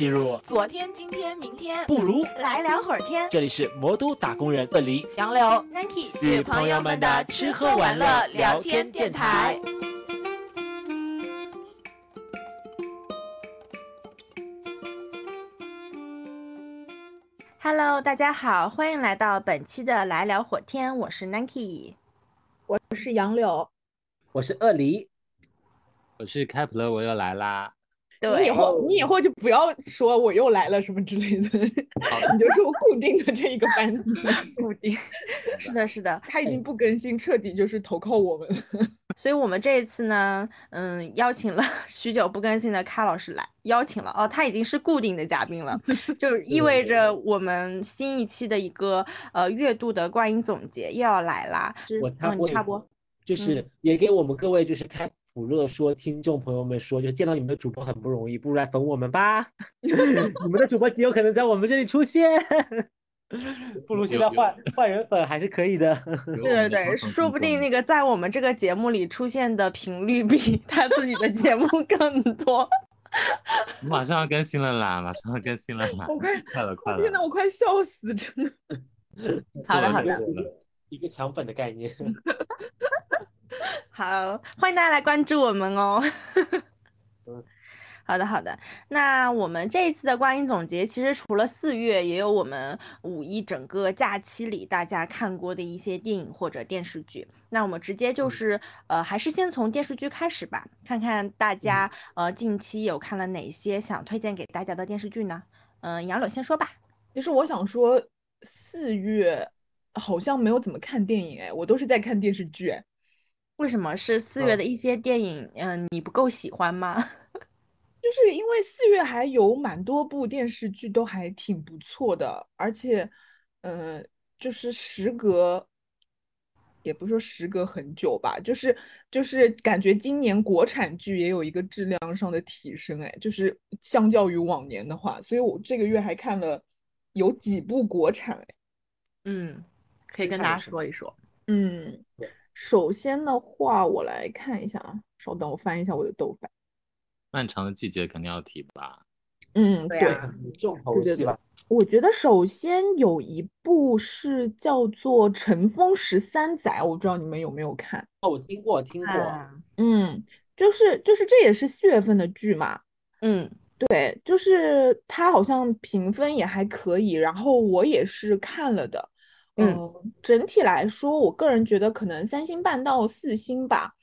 进入昨天、今天、明天，不如来聊会儿天。这里是魔都打工人鳄梨杨柳、Nike 与朋友们的吃喝玩乐聊天电台。Hello，大家好，欢迎来到本期的来聊火天，我是 Nike。我是杨柳，我是鳄梨，我是开普勒，我又来啦。你以后你以后就不要说我又来了什么之类的，你就说固定的这一个班底。固定，是的，是的，他已经不更新，彻底就是投靠我们了。所以我们这一次呢，嗯，邀请了 许久不更新的开老师来，邀请了哦，他已经是固定的嘉宾了，就意味着我们新一期的一个呃月度的观影总结又要来啦。我哦，你插播，就是也给我们各位就是开普乐说听众朋友们说，就是见到你们的主播很不容易，不如来粉我们吧。你们的主播极有可能在我们这里出现。不如现在换换人粉还是可以的。对对对，说不定那个在我们这个节目里出现的频率比 他自己的节目更多。马上要更新了啦！马上要更新了啦！我快快了快了！天呐，我快笑死，真的。好的好的，一个抢粉的概念。好，欢迎大家来关注我们哦。好的，好的。那我们这一次的观影总结，其实除了四月，也有我们五一整个假期里大家看过的一些电影或者电视剧。那我们直接就是，呃，还是先从电视剧开始吧，看看大家呃近期有看了哪些想推荐给大家的电视剧呢？嗯、呃，杨柳先说吧。其实我想说，四月好像没有怎么看电影，哎，我都是在看电视剧。哎，为什么是四月的一些电影？嗯、呃，你不够喜欢吗？就是因为四月还有蛮多部电视剧都还挺不错的，而且，呃，就是时隔，也不是说时隔很久吧，就是就是感觉今年国产剧也有一个质量上的提升，哎，就是相较于往年的话，所以我这个月还看了有几部国产，哎，嗯，可以跟大家说一说，嗯，首先的话，我来看一下啊，稍等，我翻一下我的豆瓣。漫长的季节肯定要提吧，嗯，对，重头戏吧。我觉得首先有一部是叫做《尘封十三载》，我不知道你们有没有看？哦，我听过，听过。啊、嗯，就是就是这也是四月份的剧嘛。嗯，对，就是它好像评分也还可以，然后我也是看了的。嗯，呃、整体来说，我个人觉得可能三星半到四星吧。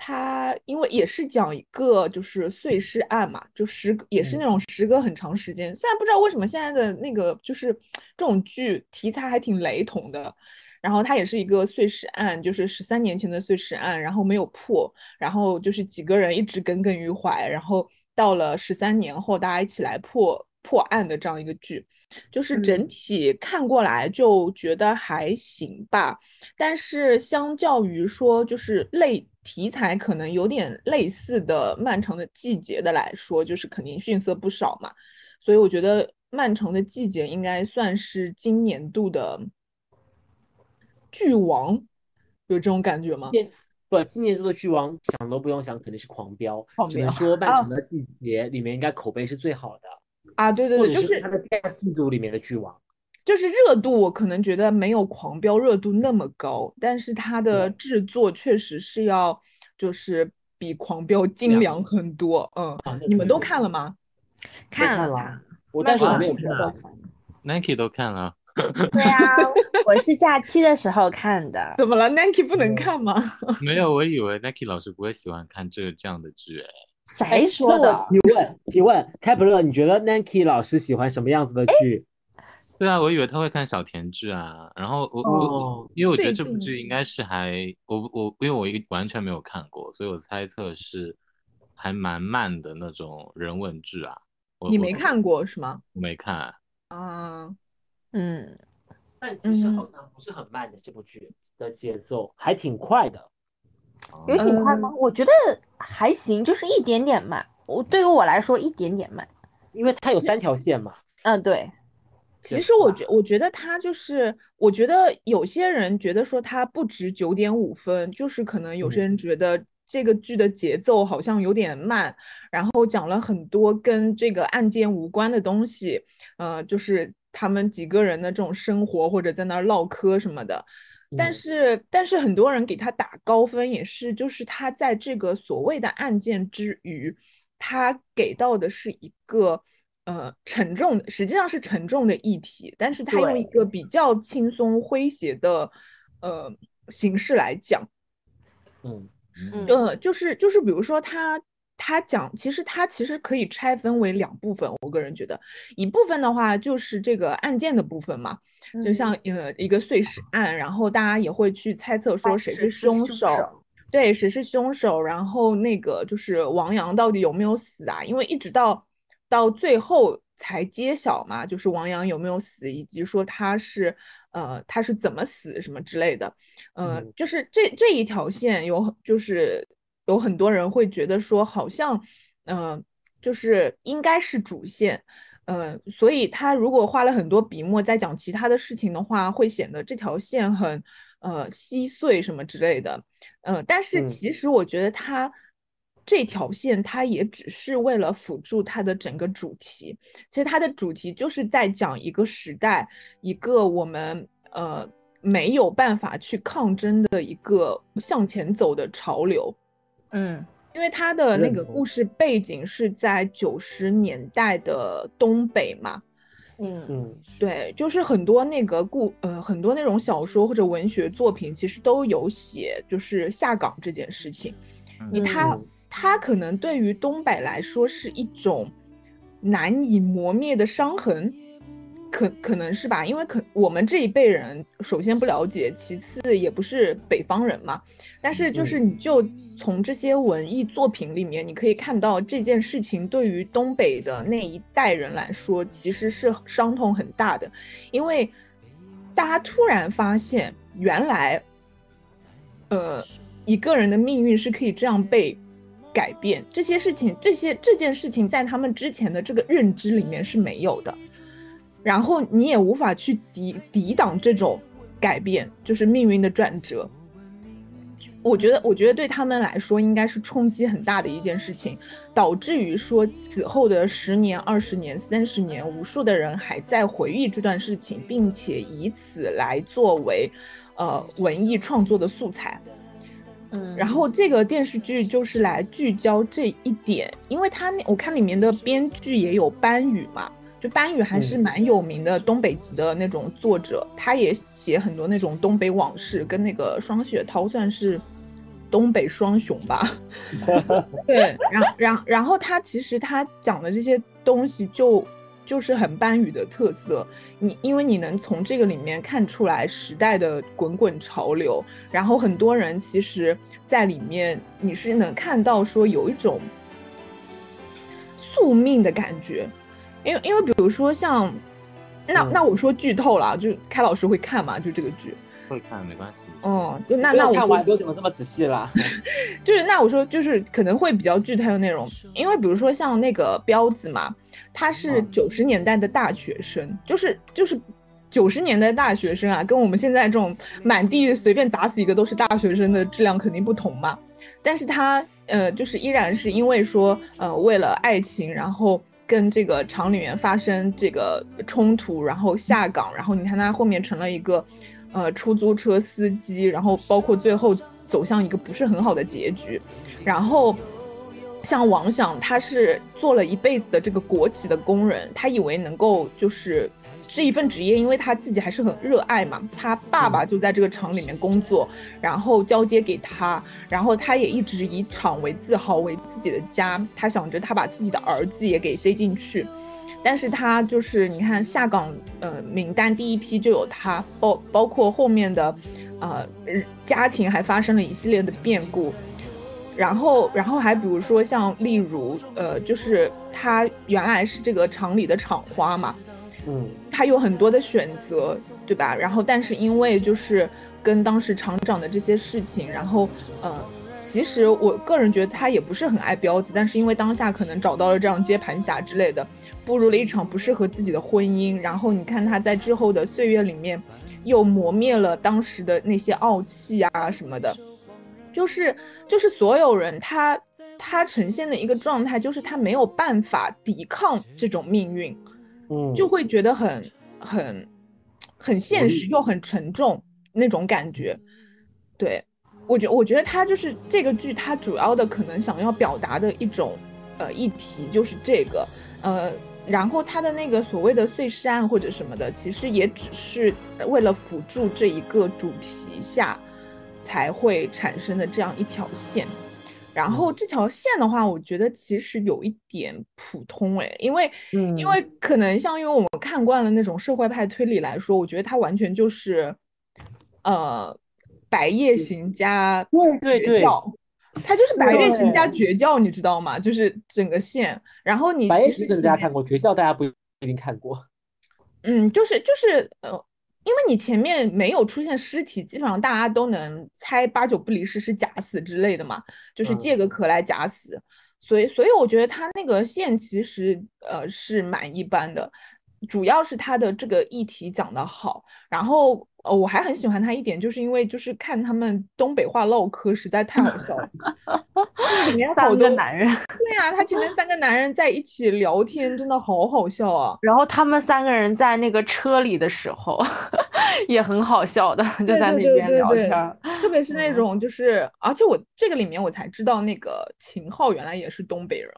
它因为也是讲一个就是碎尸案嘛，就时也是那种时隔很长时间，虽然不知道为什么现在的那个就是这种剧题材还挺雷同的，然后它也是一个碎尸案，就是十三年前的碎尸案，然后没有破，然后就是几个人一直耿耿于怀，然后到了十三年后大家一起来破破案的这样一个剧。就是整体看过来就觉得还行吧，嗯、但是相较于说就是类题材可能有点类似的《漫长的季节》的来说，就是肯定逊色不少嘛。所以我觉得《漫长的季节》应该算是今年度的剧王，有这种感觉吗？不，今年度的剧王想都不用想，肯定是狂飙。狂只能说《漫长的季节》里面应该口碑是最好的。啊，对对对，就是它的第二季度里面的剧王，就是热度，我可能觉得没有狂飙热度那么高，但是它的制作确实是要就是比狂飙精良很多。嗯，啊、你们都看了吗？看了，看我但是我没有看。Nike 都看了。对啊，我是假期的时候看的。怎么了？Nike 不能看吗？没有，我以为 Nike 老师不会喜欢看这这样的剧，哎。谁说的？提问提问，开普勒，你觉得 Nike 老师喜欢什么样子的剧？对啊，我以为他会看小甜剧啊。然后我我、哦、因为我觉得这部剧应该是还我我因为我完全没有看过，所以我猜测是还蛮慢的那种人文剧啊。你没看过是吗？我没看啊，嗯，但其实好像不是很慢的这部剧的节奏还挺快的。有挺快吗？嗯、我觉得还行，就是一点点慢。我对于我来说，一点点慢，因为它有三条线嘛。嗯，对。其实我觉我觉得它就是，我觉得有些人觉得说它不值九点五分，就是可能有些人觉得这个剧的节奏好像有点慢，然后讲了很多跟这个案件无关的东西，呃，就是他们几个人的这种生活或者在那儿唠嗑什么的。但嗯。是，但是很多人给他打高分，也是就是他在这个所谓的案件之余，他给到的是一个呃沉重的，实际上是沉重的议题，但是他用一个。比较轻松诙谐的呃形式来讲。嗯。嗯。呃，就是就是，比如说他他讲，其实他其实可以拆分为两部分。我个人觉得，一部分的话就是这个案件的部分嘛，就嗯像呃一个碎尸案，然后大家也会去猜测说谁是凶手，凶手对，谁是凶手，然后那个就是王阳到底有没有死啊？因为一直到到最后才揭晓嘛，就是王阳有没有死，以及说他是呃他是怎么死什么之类的，呃，嗯就是这这一条线有就是有很多人会觉得说好像嗯就是应该是主线。嗯，所以他如果花了很多笔墨在讲其他的事情的话，会显得这条线很呃稀碎什么之类的。呃，但是嗯其实我觉得它这条线它也只是为了辅助它的整个主题。其实它的主题就是在讲一个时代，一个我们呃没有办法去抗争的一个向前走的潮流。嗯。因为他的那个故事背景是在九十年代的东北嘛，嗯。嗯。对，就是很多那个故呃很多那种小说或者文学作品，其实都有写就是下岗这件事情。因为他嗯。它可能对于东北来说是一种难以磨灭的伤痕，可可能是吧？因为可我们这一辈人首先不了解，其次也不是北方人嘛。但是就是你就从这些文艺作品里面，你可以看到这件事情对于东北的那一代人来说，其实是伤痛很大的，因为大家突然发现，原来，呃，一个人的命运是可以这样被改变。这些事情，这些这件事情在他们之前的这个认知里面是没有的，然后你也无法去抵抵挡这种改变，就是命运的转折。我觉得，我觉得对他们来说应该是冲击很大的一件事情，导致于说此后的十年、二十年、三十年，无数的人还在回忆这段事情，并且以此来作为，呃，文艺创作的素材。嗯，然后这个电视剧就是来聚焦这一点，因为它那我看里面的编剧也有班宇嘛，就班宇还是嗯蛮有名的东北籍的那种作者，他也写很多那种东北往事，跟那个双雪涛算是东北双雄吧。对，然然然后他其实他讲的这些东西就就是很班宇的特色，你因为你能从这个里面看出来时代的滚滚潮流，然后很多人其实在里面你是能看到说有一种宿命的感觉，因为因为比如说像那嗯那我说剧透了，就开老师会看嘛，就这个剧，会看没关系。哦，就那那我说有看完，不用讲的这么仔细啦。就是那我说就是可能会比较剧透的内容，因为比如说像那个彪子嘛，他是嗯九十年代的大学生，就是就是九十年代大学生啊，跟我们现在这种满地随便砸死一个都是大学生的质量肯定不同嘛。但是他呃，就是依然是因为说呃，为了爱情，然后跟这个厂里面发生这个冲突，然后下岗，然后你看他后面成了一个呃出租车司机，然后包括最后走向一个不是很好的结局，然后。像王想，他是做了一辈子的这个国企的工人，他以为能够就是这一份职业，因为他自己还是很热爱嘛。他爸爸就在这个厂里面工作，然后交接给他，然后他也一直以厂为自豪，为自己的家。他想着他把自己的儿子也给塞进去，但是他就是你看下岗呃名单第一批就有他，包包括后面的呃家庭还发生了一系列的变故。然后，然后还比如说像例如，呃，就是他原来是这个厂里的厂花嘛，嗯他有很多的选择，对吧？然后，但是因为就是跟当时厂长的这些事情，然后，呃，其实我个人觉得他也不是很爱彪子，但是因为当下可能找到了这样接盘侠之类的，步入了一场不适合自己的婚姻。然后你看他在之后的岁月里面，又磨灭了当时的那些傲气啊什么的。就是就是所有人他他呈现的一个状态，就是他没有办法抵抗这种命运，嗯，就会觉得很很很现实又很沉重那种感觉。对我觉我觉得他就是这个剧，他主要的可能想要表达的一种呃议题就是这个呃。然后他的那个所谓的碎尸案或者什么的，其实也只是为了辅助这一个主题下才会产生的这样一条线。然后这条线的话，我觉得其实有一点普通哎，因为因为可能像因为我们看惯了那种社会派推理来说，我觉得它完全就是呃白夜行加绝教。它就是白夜行加绝教，你知道吗？就是整个线。然后你白夜行大家看过，绝教大家不一定看过。嗯，就是就是呃，因为你前面没有出现尸体，基本上大家都能猜八九不离十是假死之类的嘛，就是借个壳来假死。所以所以我觉得他那个线其实呃是蛮一般的，主要是他的这个议题讲得好，然后。哦，我还很喜欢他一点，就是因为就是看他们东北话唠嗑，实在太好笑了。里面三个男人，对呀，他前面三个男人在一起聊天，真的好好笑啊。然后他们三个人在那个车里的时候，也很好笑的，就在那边聊天。特别是那种就是，而且我这个里面我才知道，那个秦昊原来也是东北人。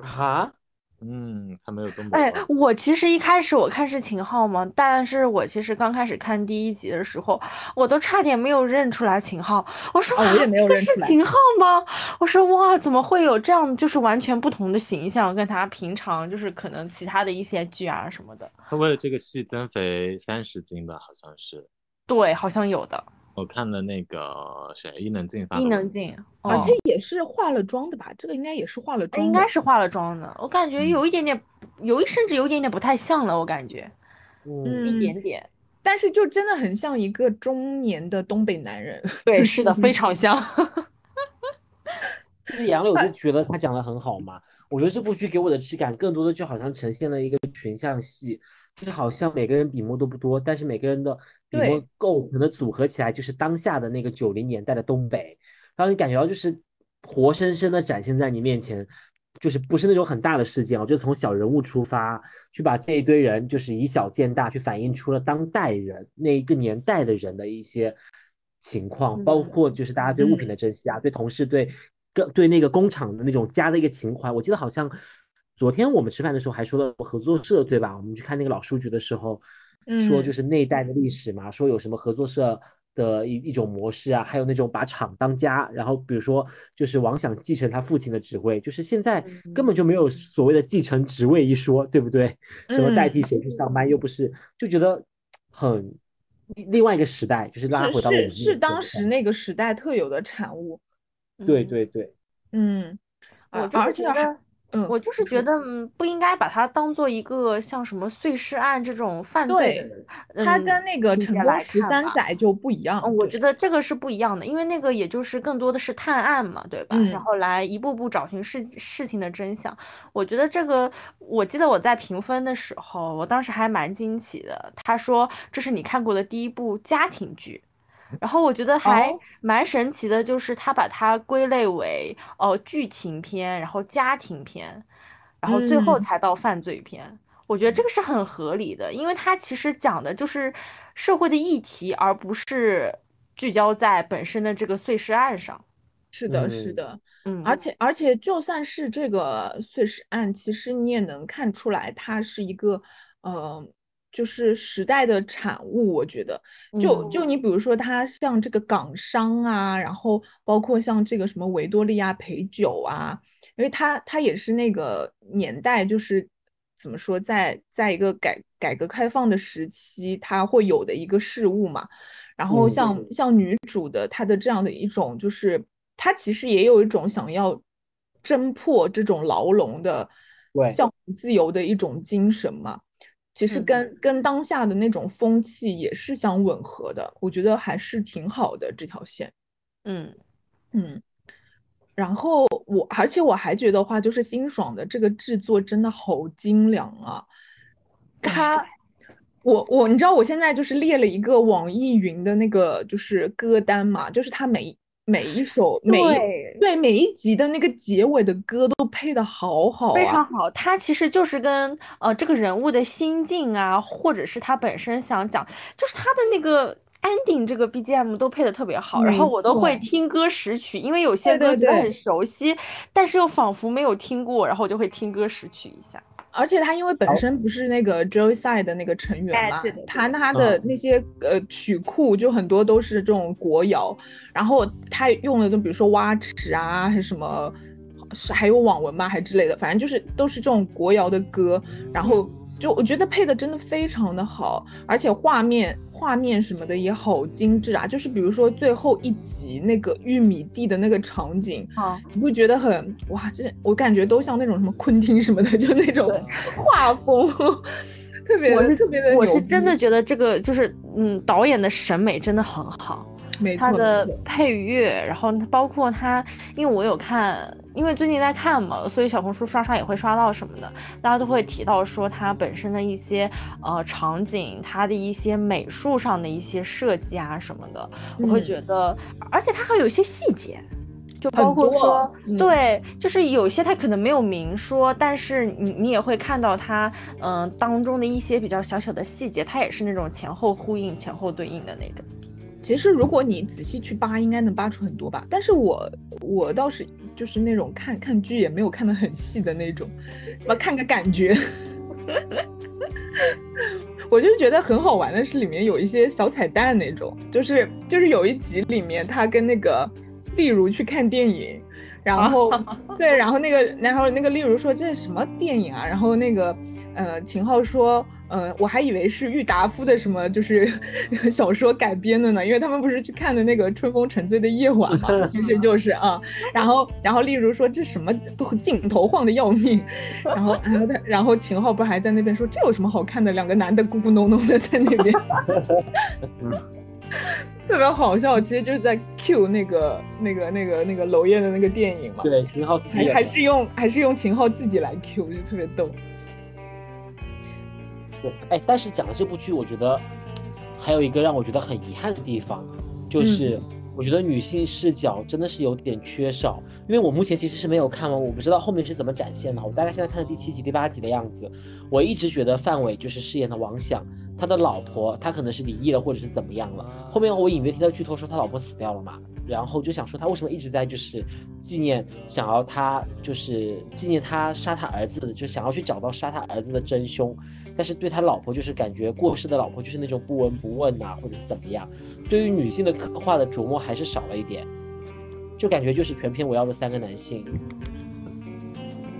哈？嗯，还没有东北。哎，我其实一开始我看是秦昊嘛，但是我其实刚开始看第一集的时候，我都差点没有认出来秦昊。我说，我也没有认出来，是秦昊吗？我说，哇，怎么会有这样就是完全不同的形象，跟他平常就是可能其他的一些剧啊什么的。他为了这个戏增肥三十斤吧，好像是。对，好像有的。我看了那个谁，伊能静发，伊能静，而且也是化了妆的吧？这个应该也是化了妆，应该是化了妆的。我感觉有一点点，有一甚至有一点点不太像了，我感觉，嗯，一点点。但是就真的很像一个中年的东北男人，对，是的，非常像。就是杨柳就觉得他讲的很好嘛。我觉得这部剧给我的质感更多的就好像呈现了一个群像戏。就是好像每个人笔墨都不多，但是每个人的笔墨构成的组合起来，就是当下的那个九零年代的东北，让你感觉到就是活生生的展现在你面前，就是不是那种很大的事件，我就从小人物出发，去把这一堆人就是以小见大，去反映出了当代人那一个年代的人的一些情况，包括就是大家对物品的珍惜啊，对同事对跟对那个工厂的那种家的一个情怀，我记得好像。昨天我们吃饭的时候还说了合作社，对吧？我们去看那个老书局的时候，说就是那一代的历史嘛，说有什么合作社的一一种模式啊，还有那种把厂当家，然后比如说就是王想继承他父亲的职位，就是现在根本就没有所谓的继承职位一说，对不对？什么代替谁去上班，又不是，就觉得很另外一个时代，就是拉回到是是当时那个时代特有的产物。对对对，嗯，我而且。嗯，我就是觉得不应该把它当做一个像什么碎尸案这种犯罪，它跟那个成功十三载就不一样。我觉得这个是不一样的，因为那个也就是更多的是探案嘛，对吧？然后来一步步找寻事事情的真相。我觉得这个，我记得我在评分的时候，我当时还蛮惊奇的。他说这是你看过的第一部家庭剧。然后我觉得还蛮神奇的，就是他把它归类为哦剧情片，然后家庭片，然后最后才到犯罪片。我觉得这个是很合理的，因为它其实讲的就是社会的议题，而不是聚焦在本身的这个碎尸案上。是的，是的，嗯，而且而且就算是这个碎尸案，其实你也能看出来，它是一个呃。就是时代的产物，我觉得，就就你比如说，它像这个港商啊，然后包括像这个什么维多利亚陪酒啊，因为它它也是那个年代，就是怎么说，在在一个改改革开放的时期，它会有的一个事物嘛。然后像像女主的她的这样的一种，就是她其实也有一种想要挣破这种牢笼的，向自由的一种精神嘛。其实跟跟当下的那种风气也是相吻合的，我觉得还是挺好的这条线。嗯嗯，然后我而且我还觉得话，就是辛爽的这个制作真的好精良啊！他，我我你知道我现在就是列了一个网易云的那个就是歌单嘛，就是他每每一首每一对，对每一集的那个结尾的歌都配的好好啊，非常好。它其实就是跟呃这个人物的心境啊，或者是他本身想讲，就是他的那个 ending 这个 BGM 都配的特别好，然后我都会听歌识曲，因为有些歌觉得很熟悉，但是又仿佛没有听过，然后我就会听歌识曲一下。而且他因为本身不是那个 Joyside 的那个成员嘛他他的嗯。那些呃曲库就很多都是这种国谣，然后他用的就比如说蛙池啊，还是什么，是还有网文嘛，还之类的，反正就是都是这种国谣的歌，然后就我觉得配的真的非常的好，而且画面画面什么的也好精致啊，就是比如说最后一集那个玉米地的那个场景，啊，你会觉得很哇？这我感觉都像那种什么昆汀什么的，就那种 画风，特别我是特别的。我是真的，觉得这个就是嗯，导演的审美真的很好。没错没他的配乐，然后包括它，因为我有看，因为最近在看嘛，所以小红书刷刷也会刷到什么的，大家都会提到说它本身的一些呃场景，它的一些美术上的一些设计啊什么的，我会嗯觉得，而且它还有一些细节。就包括说，嗯对，就是有些他可能没有明说，但是你你也会看到他，嗯、当中的一些比较小小的细节，它也是那种前后呼应、前后对应的那种。其实如果你仔细去扒，应该能扒出很多吧。但是我我倒是就是那种看看剧也没有看得很细的那种，我看个感觉。我就觉得很好玩的是，里面有一些小彩蛋那种，就是就是有一集里面他跟那个例如去看电影，然后对，然后那个然后那个例如说这是什么电影啊？然后那个呃秦昊说。呃，我还以为是郁达夫的什么就是 小说改编的呢，因为他们不是去看的那个《春风沉醉的夜晚》嘛，其实就是啊，然后然后例如说这什么都镜头晃的要命，然后然后他然后秦昊不是还在那边说这有什么好看的，两个男的咕咕哝哝的在那边，特别好笑，其实就是在 cue 那个那个那个那个娄烨的那个电影嘛，对，秦昊自己还还是用还是用秦昊自己来 cue，就特别逗。对，哎，但是讲了这部剧，我觉得还有一个让我觉得很遗憾的地方，就是我觉得女性视角真的是有点缺少。因为我目前其实是没有看完，我不知道后面是怎么展现的。我大概现在看的第七集、第八集的样子。我一直觉得范伟就是饰演的王响，他的老婆他可能是离异了，或者是怎么样了。后面我隐约听到剧透说他老婆死掉了嘛，然后就想说他为什么一直在就是纪念，想要他就是纪念他杀他儿子的，就想要去找到杀他儿子的真凶。但是对他老婆就是感觉过世的老婆就是那种不闻不问呐、或者怎么样，对于女性的刻画的琢磨还是少了一点，就感觉就是全篇围绕着三个男性。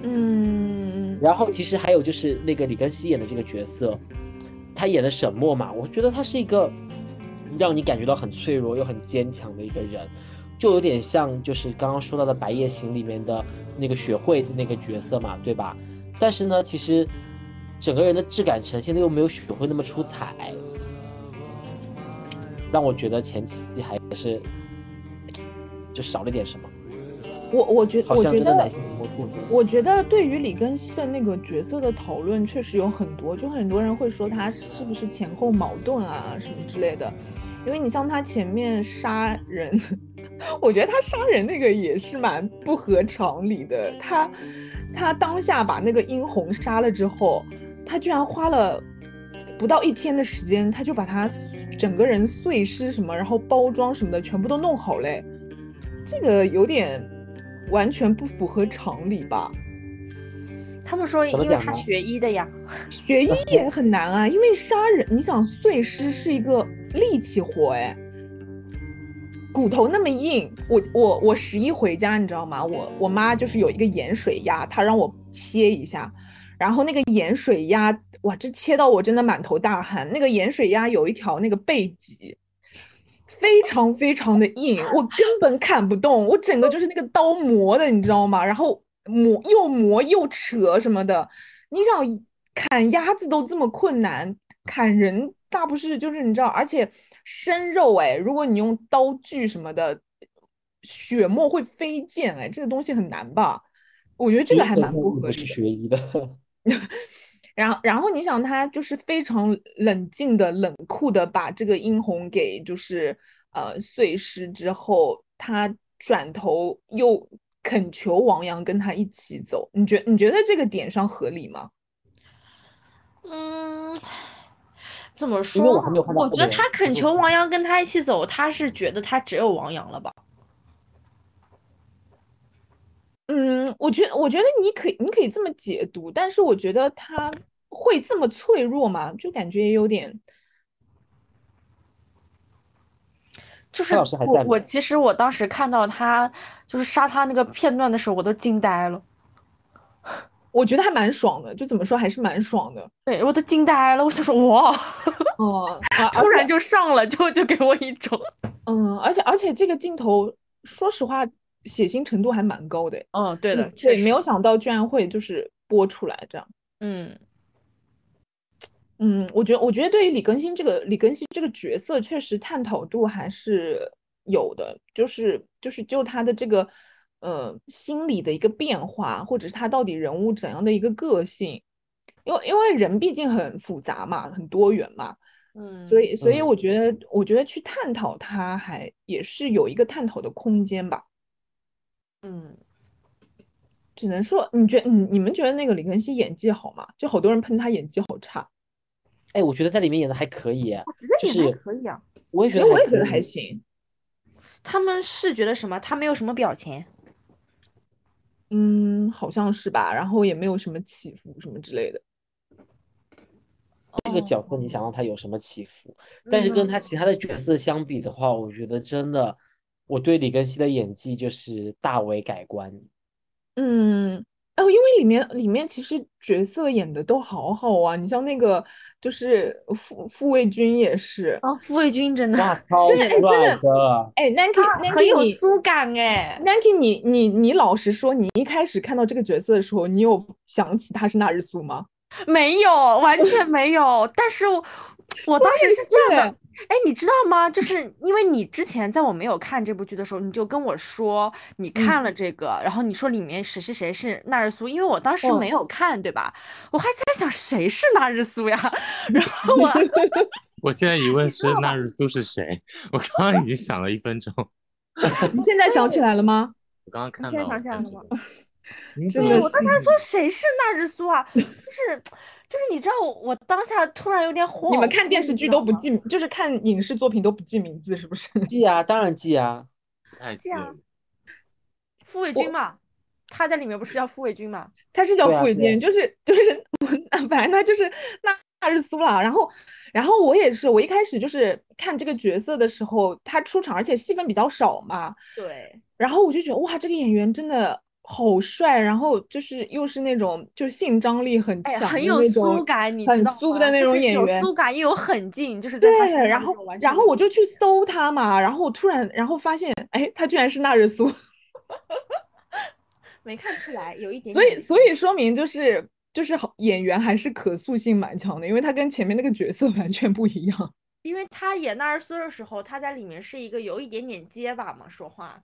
嗯，然后其实还有就是那个李根熙演的这个角色，他演的沈墨嘛，我觉得他是一个让你感觉到很脆弱又很坚强的一个人，就有点像就是刚刚说到的《白夜行》里面的那个雪慧的那个角色嘛，对吧？但是呢，其实整个人的质感呈现的又没有雪慧那么出彩，让我觉得前期还是就少了点什么，我我觉好我觉得。我觉得对于李根熙的那个角色的讨论确实有很多，就很多人会说他是不是前后矛盾啊什么之类的。因为你像他前面杀人，我觉得他杀人那个也是蛮不合常理的。他他当下把那个殷红杀了之后，他居然花了不到一天的时间，他就把他整个人碎尸什么，然后包装什么的全部都弄好嘞。这个有点完全不符合常理吧？他们说因为他学医的呀，学医也很难啊，因为杀人，你想碎尸是一个力气活，哎，骨头那么硬，我我我十一回家，你知道吗？我我妈就是有一个盐水鸭，她让我切一下，然后那个盐水鸭，哇，这切到我真的满头大汗。那个盐水鸭有一条那个背脊，非常非常的硬，我根本砍不动，我整个就是那个刀磨的，你知道吗？然后磨又磨又扯什么的，你想砍鸭子都这么困难，砍人大不是就是你知道，而且生肉哎，如果你用刀具什么的，血沫会飞溅哎，这个东西很难吧？我觉得这个还蛮不合理是的。学医的。然后，然后你想，他就是非常冷静的、冷酷的把这个殷红给就是呃碎尸之后，他转头又恳求王阳跟他一起走，你觉你觉得这个点上合理吗？嗯，怎么说我觉得他恳求王阳跟他一起走，他是觉得他只有王阳了吧？嗯，我觉得我觉得你可以你可以这么解读，但是我觉得他会这么脆弱吗？就感觉也有点。就是我我其实我当时看到他就是杀他那个片段的时候，我都惊呆了。我觉得还蛮爽的，就怎么说还是蛮爽的。对，我都惊呆了，我想说哇，哦、啊，突然就上了，就就给我一种，嗯，而且而且这个镜头，说实话，血腥程度还蛮高的诶。嗯，对的，嗯对，确实，没有想到居然会就是播出来这样。嗯嗯，我觉得我觉得对于李更新这个李更新这个角色，确实探讨度还是有的，就是就是就他的这个呃心理的一个变化，或者是他到底人物怎样的一个个性，因为因为人毕竟很复杂嘛，很多元嘛。嗯，所以，所以嗯我觉得，我觉得去探讨它还也是有一个探讨的空间吧。嗯，只能说，你觉你你们觉得那个李庚希演技好吗？就好多人喷他演技好差，哎，我觉得在里面演的还可以耶，我觉得就是可以啊。我也觉得实我也觉得可以。还行。他们是觉得什么？他没有什么表情，嗯，好像是吧。然后也没有什么起伏什么之类的。这个角色你想让他有什么起伏？但是跟他其他的角色相比的话，我觉得真的，我对李根熙的演技就是大为改观。嗯，哦，因为里面里面其实角色演的都好好啊。你像那个就是傅傅卫军也是，啊，傅卫军真的哇，真的哎真的！哎 Nanki 很有苏感哎。Nanki 你你你老实说，你一开始看到这个角色的时候，你有想起他是那日苏吗？没有，完全没有。但是我我当时是这样的，哎，你知道吗？就是因为你之前在我没有看这部剧的时候，你就跟我说你看了这个，然后你说里面谁是谁是纳日苏，因为我当时嗯没有看，对吧？我还在想谁是纳日苏呀，然后我 我现在疑问是纳日苏是谁？我刚刚已经想了一分钟，你现在想起来了吗？我刚刚看你现在想起来了吗？嗯真的对我当时说谁是纳日苏啊？就是就是你知道我我当下突然有点火，你们看电视剧都不记，就是看影视作品都不记名字，是不是？记啊，当然记啊。记啊。傅卫军嘛，他在里面不是叫傅卫军嘛？他是叫傅卫军，就是就是，反正他就是那纳日苏啦。然后，然后我也是，我一开始就是看这个角色的时候，他出场，而且戏份比较少嘛，对，然后我就觉得哇，这个演员真的好帅，然后就是又是那种就是性张力很强的很有苏感，你很知道吗苏的那种演员。苏感又有狠劲，就是在他身对，然后然后我就去搜他嘛，然后我突然然后发现，哎，他居然是纳日苏。没看出来，有一点所以，所以说明就是就是好演员还是可塑性蛮强的，因为他跟前面那个角色 完全不一样。因为他演纳日苏的时候，他在里面是一个有一点点结巴嘛，说话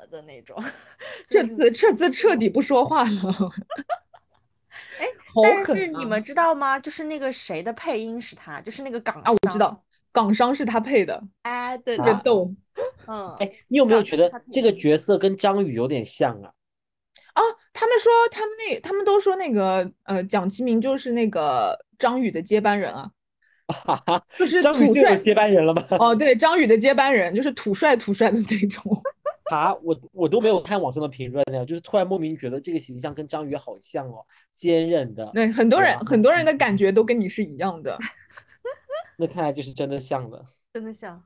呃的那种。这就是次这次彻底不说话了，哎，但！是你们知道吗？就是那个谁的配音是他，就是那个港啊，我知道，港商是他配的，哎，对的，逗嗯，哎，你有没有觉得这个角色跟张宇有点像啊？啊。他们说他们那他们都说那个呃蒋奇明就是那个张宇的接班人啊，哈哈，就是张宇就有土帅接班人了吗？哦，对，张宇的接班人就是土帅土帅的那种。啊，我我都没有看网上的评论呢，就是突然莫名觉得这个形象跟张宇好像哦，坚韧的，对，很多人很多人的感觉都跟你是一样的。那看来就是真的像了。真的像。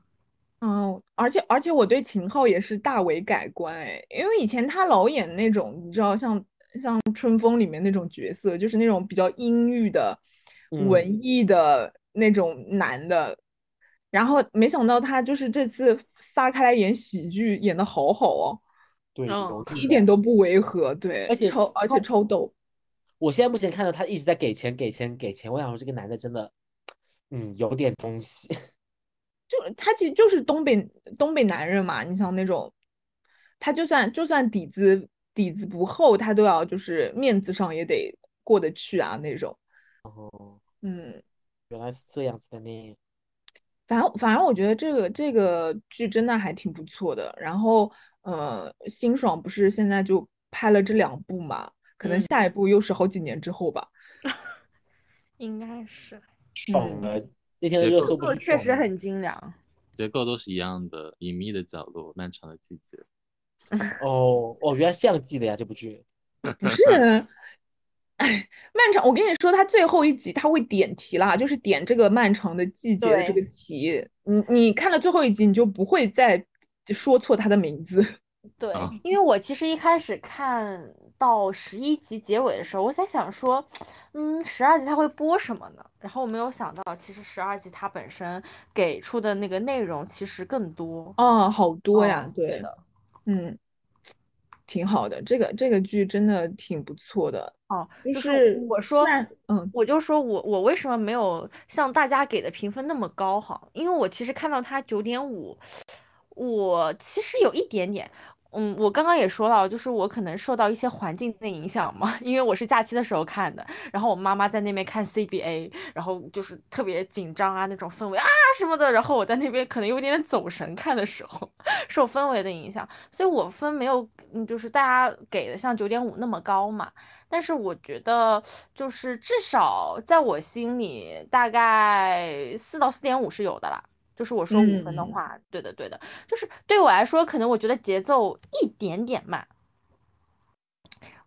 嗯，而且而且我对秦昊也是大为改观哎，因为以前他老演那种你知道像像《春风》里面那种角色，就是那种比较阴郁的、嗯文艺的那种男的，然后没想到他就是这次撒开来演喜剧，演的好好哦，对，嗯一点都不违和，对，而且超而且超逗。我现在目前看到他一直在给钱、给钱、给钱，我想说这个男的真的，嗯，有点东西。就他其实就是东北东北男人嘛，你像那种，他就算就算底子底子不厚，他都要就是面子上也得过得去啊那种。哦，嗯，原来是这样子的呢。反正反正我觉得这个这个剧真的还挺不错的。然后呃，辛爽不是现在就拍了这两部嘛？可能嗯下一部又是好几年之后吧。应该是，爽的，那天的热搜不这是爽吗确实很精良。结构都是一样的，隐秘的角落，漫长的季节。哦哦，原来是这样记的呀，这部剧。不是，哎，漫长，我跟你说，他最后一集他会点题啦，就是点这个漫长的季节的这个题。你你看了最后一集，你就不会再说错他的名字。对啊，因为我其实一开始看到十一集结尾的时候，我在想说，嗯，十二集他会播什么呢？然后我没有想到，其实十二集它本身给出的那个内容其实更多。哦，好多呀，嗯对，的，嗯，挺好的，这个这个剧真的挺不错的。哦，就就是我说嗯我就说我我为什么没有像大家给的评分那么高哈？因为我其实看到它九点五，我其实有一点点，嗯，我刚刚也说了，就是我可能受到一些环境的影响嘛，因为我是假期的时候看的，然后我妈妈在那边看 CBA，然后就是特别紧张啊那种氛围啊什么的，然后我在那边可能有点点走神，看的时候 受氛围的影响，所以我分没有嗯就是大家给的像九点五那么高嘛。但是我觉得，就是至少在我心里，大概四到四点五是有的啦。就是我说五分的嗯话，对的对的，就是对我来说，可能我觉得节奏一点点慢。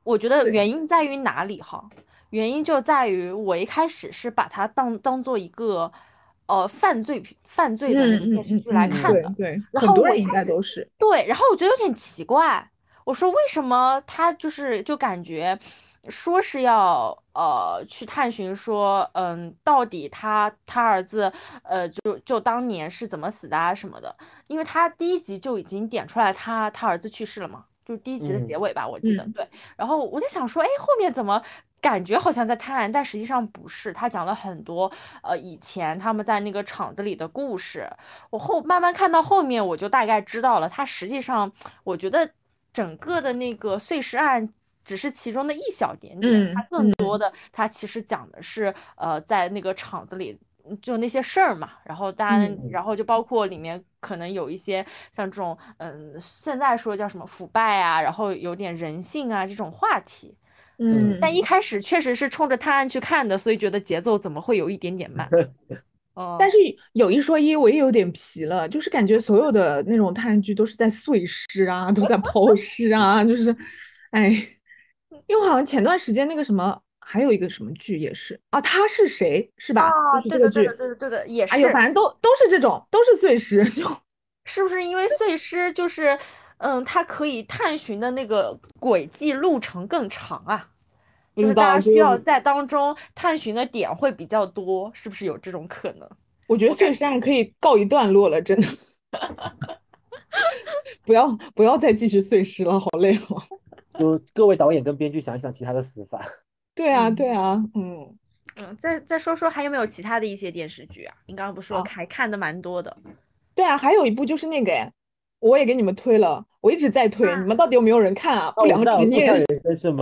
我觉得原因在于哪里哈？原因就在于我一开始是把它当当做一个呃犯罪片犯罪的电视剧来嗯，看的，对对，然后很多人应我一开始该都是。对，然后我觉得有点奇怪，我说为什么他就是就感觉说是要呃去探寻说，嗯，到底他他儿子呃就就当年是怎么死的啊什么的，因为他第一集就已经点出来他他儿子去世了嘛，就是第一集的结嗯尾吧，我记得嗯对，然后我在想说，哎，后面怎么？感觉好像在探案，但实际上不是。他讲了很多，呃，以前他们在那个厂子里的故事，我后慢慢看到后面，我就大概知道了，他实际上，我觉得整个的那个碎尸案只是其中的一小点点，它嗯更多的，它其实讲的是，呃，在那个厂子里。就那些事儿嘛，然后大然，嗯然后就包括里面可能有一些像这种，嗯，现在说叫什么腐败啊，然后有点人性啊这种话题。嗯，但一开始确实是冲着探案去看的，所以觉得节奏怎么会有一点点慢？哦，但是有一说一，我也有点皮了，就是感觉所有的那种探案剧都是在碎尸啊，都在 抛尸啊，就是，哎，因为好像前段时间那个什么，还有一个什么剧也是啊，他是谁是吧？啊，就是这个剧对的，对的，，对的，对的，也哎呦，是，反正都都是这种，都是碎尸，就是不是因为碎尸就是，嗯，它可以探寻的那个轨迹路程更长啊，就是大家需要在当中探寻的点会比较多，是不是有这种可能？我觉得碎尸案可以告一段落了，真的，不要不要再继续碎尸了，好累哦。就各位导演跟编剧想一想其他的死法。对啊，嗯对啊，嗯。嗯，再再说说还有没有其他的一些电视剧啊？你刚刚不是说啊还看的蛮多的？对啊，还有一部就是那个哎，我也给你们推了，我一直在推，你们到底有没有人看啊？不良，执念？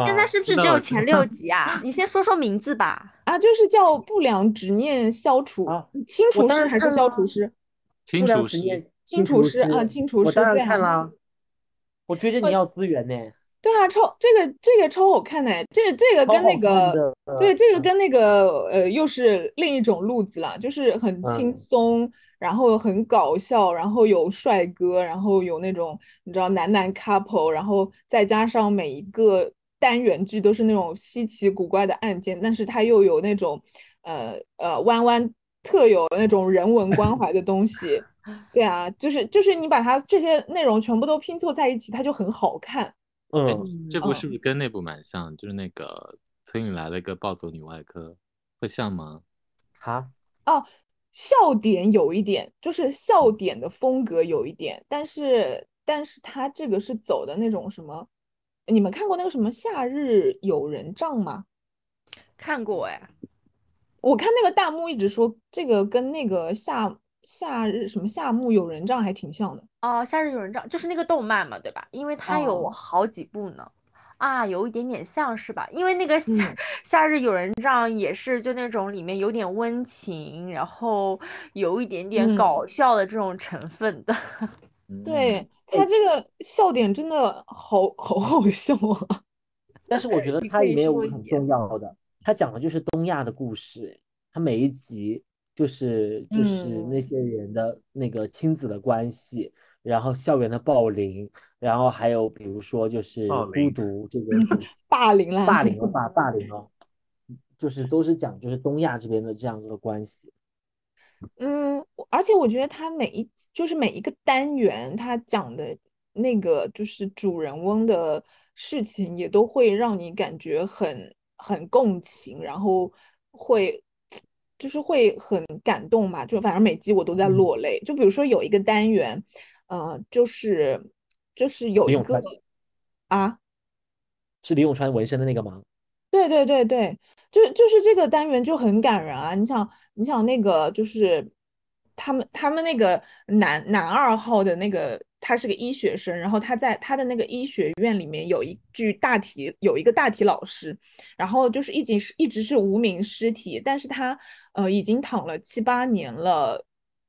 现在是不是只有前六集啊？你先说说名字吧。啊，就是叫不良执念消除啊，清除师还是消除师？清除师，执念清除师啊，清除师，我当然看啦。我追着你要资源呢，对啊，超这个这个超好看呢，这个这个跟那个。对，这个跟那个呃又是另一种路子了，就是很轻嗯松，然后很搞笑，然后有帅哥，然后有那种你知道男男 couple，然后再加上每一个单元剧都是那种稀奇古怪的案件，但是它又有那种呃呃弯弯特有那种人文关怀的东西。对啊，就是就是你把它这些内容全部都拼凑在一起，它就很好看。嗯，这部嗯是不是跟那部蛮像？就是那个村里来了一个暴走女外科，会像吗？哈，哦，笑点有一点，就是笑点的风格有一点，但是但是他这个是走的那种什么？你们看过那个什么《夏日友人帐》吗？看过哎，我看那个弹幕一直说这个跟那个夏夏日什么夏目友人帐还挺像的。哦，《夏日友人帐》就是那个动漫嘛，对吧？因为它有哦好几部呢。啊，有一点点像是吧？因为那个夏、嗯夏日友人帐也是就那种里面有点温情，然后有一点点嗯搞笑的这种成分的。对他这个笑点真的好好好笑啊！但是我觉得它里面有个很重要的，它讲的就是东亚的故事，它每一集就是就是那嗯些人的那个亲子的关系，然后校园的暴凌，然后还有比如说就是孤独这个 霸凌啦，霸凌了霸霸凌了，就是都是讲就是东亚这边的这样子的关系。嗯，而且我觉得他每一就是每一个单元，他讲的那个就是主人翁的事情，也都会让你感觉很很共情，然后会就是会很感动吧。就反正每集我都在嗯落泪。就比如说有一个单元，呃，就是就是有一个啊。是李永川纹身的那个吗？对对对对，就就是这个单元就很感人啊！你想，你想那个就是他们他们那个男男二号的那个，他是个医学生，然后他在他的那个医学院里面有一具大体有一个大体老师，然后就是一直是一直是无名尸体，但是他呃已经躺了七八年了，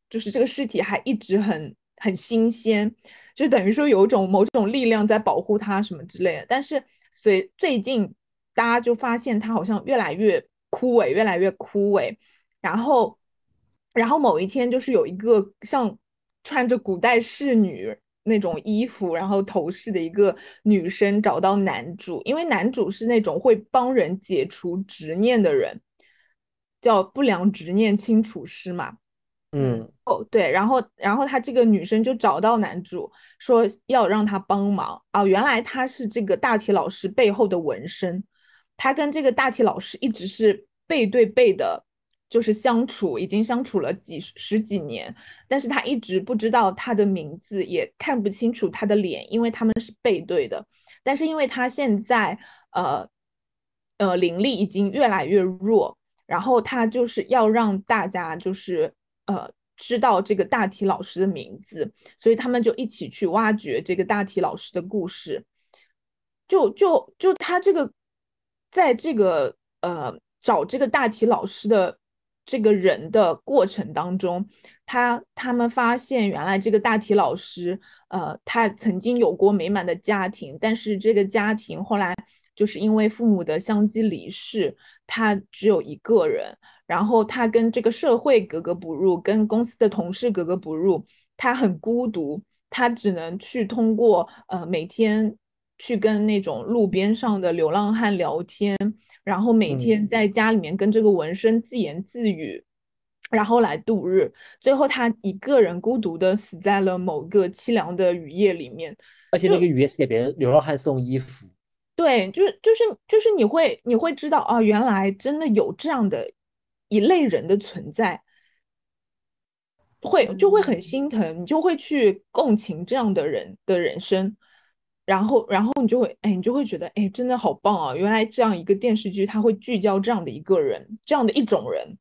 就是这个尸体还一直很很新鲜，就等于说有一种某种力量在保护他什么之类的。但是随最近大家就发现他好像越来越枯萎，越来越枯萎，然后然后某一天就是有一个像穿着古代侍女。那种衣服，然后头饰的一个女生找到男主，因为男主是那种会帮人解除执念的人，叫不良执念清除师嘛。嗯哦，对，然后然后她这个女生就找到男主，说要让他帮忙啊。原来他是这个大体老师背后的纹身，他跟这个大体老师一直是背对背的，就是相处，已经相处了几十十几年，但是他一直不知道他的名字，也看不清楚他的脸，因为他们是背对的。但是因为他现在呃呃灵力已经越来越弱，然后他就是要让大家就是呃知道这个大体老师的名字，所以他们就一起去挖掘这个大体老师的故事。就就就他这个，在这个呃找这个大体老师的这个人的过程当中，他他们发现原来这个大体老师，呃，他曾经有过美满的家庭，但是这个家庭后来就是因为父母的相继离世，他只有一个人，然后他跟这个社会格格不入，跟公司的同事格格不入，他很孤独，他只能去通过呃每天去跟那种路边上的流浪汉聊天，然后每天嗯在家里面跟这个纹身自言自语。然后来度日，最后他一个人孤独的死在了某个凄凉的雨夜里面。而且那个雨夜是给别人流浪汉送衣服。对，就是就是就是你会你会知道啊，原来真的有这样的一类人的存在，会就会很心疼，你就会去共情这样的人的人生，然后然后你就会哎，你就会觉得哎，真的好棒啊！原来这样一个电视剧，它会聚焦这样的一个人，这样的一种人，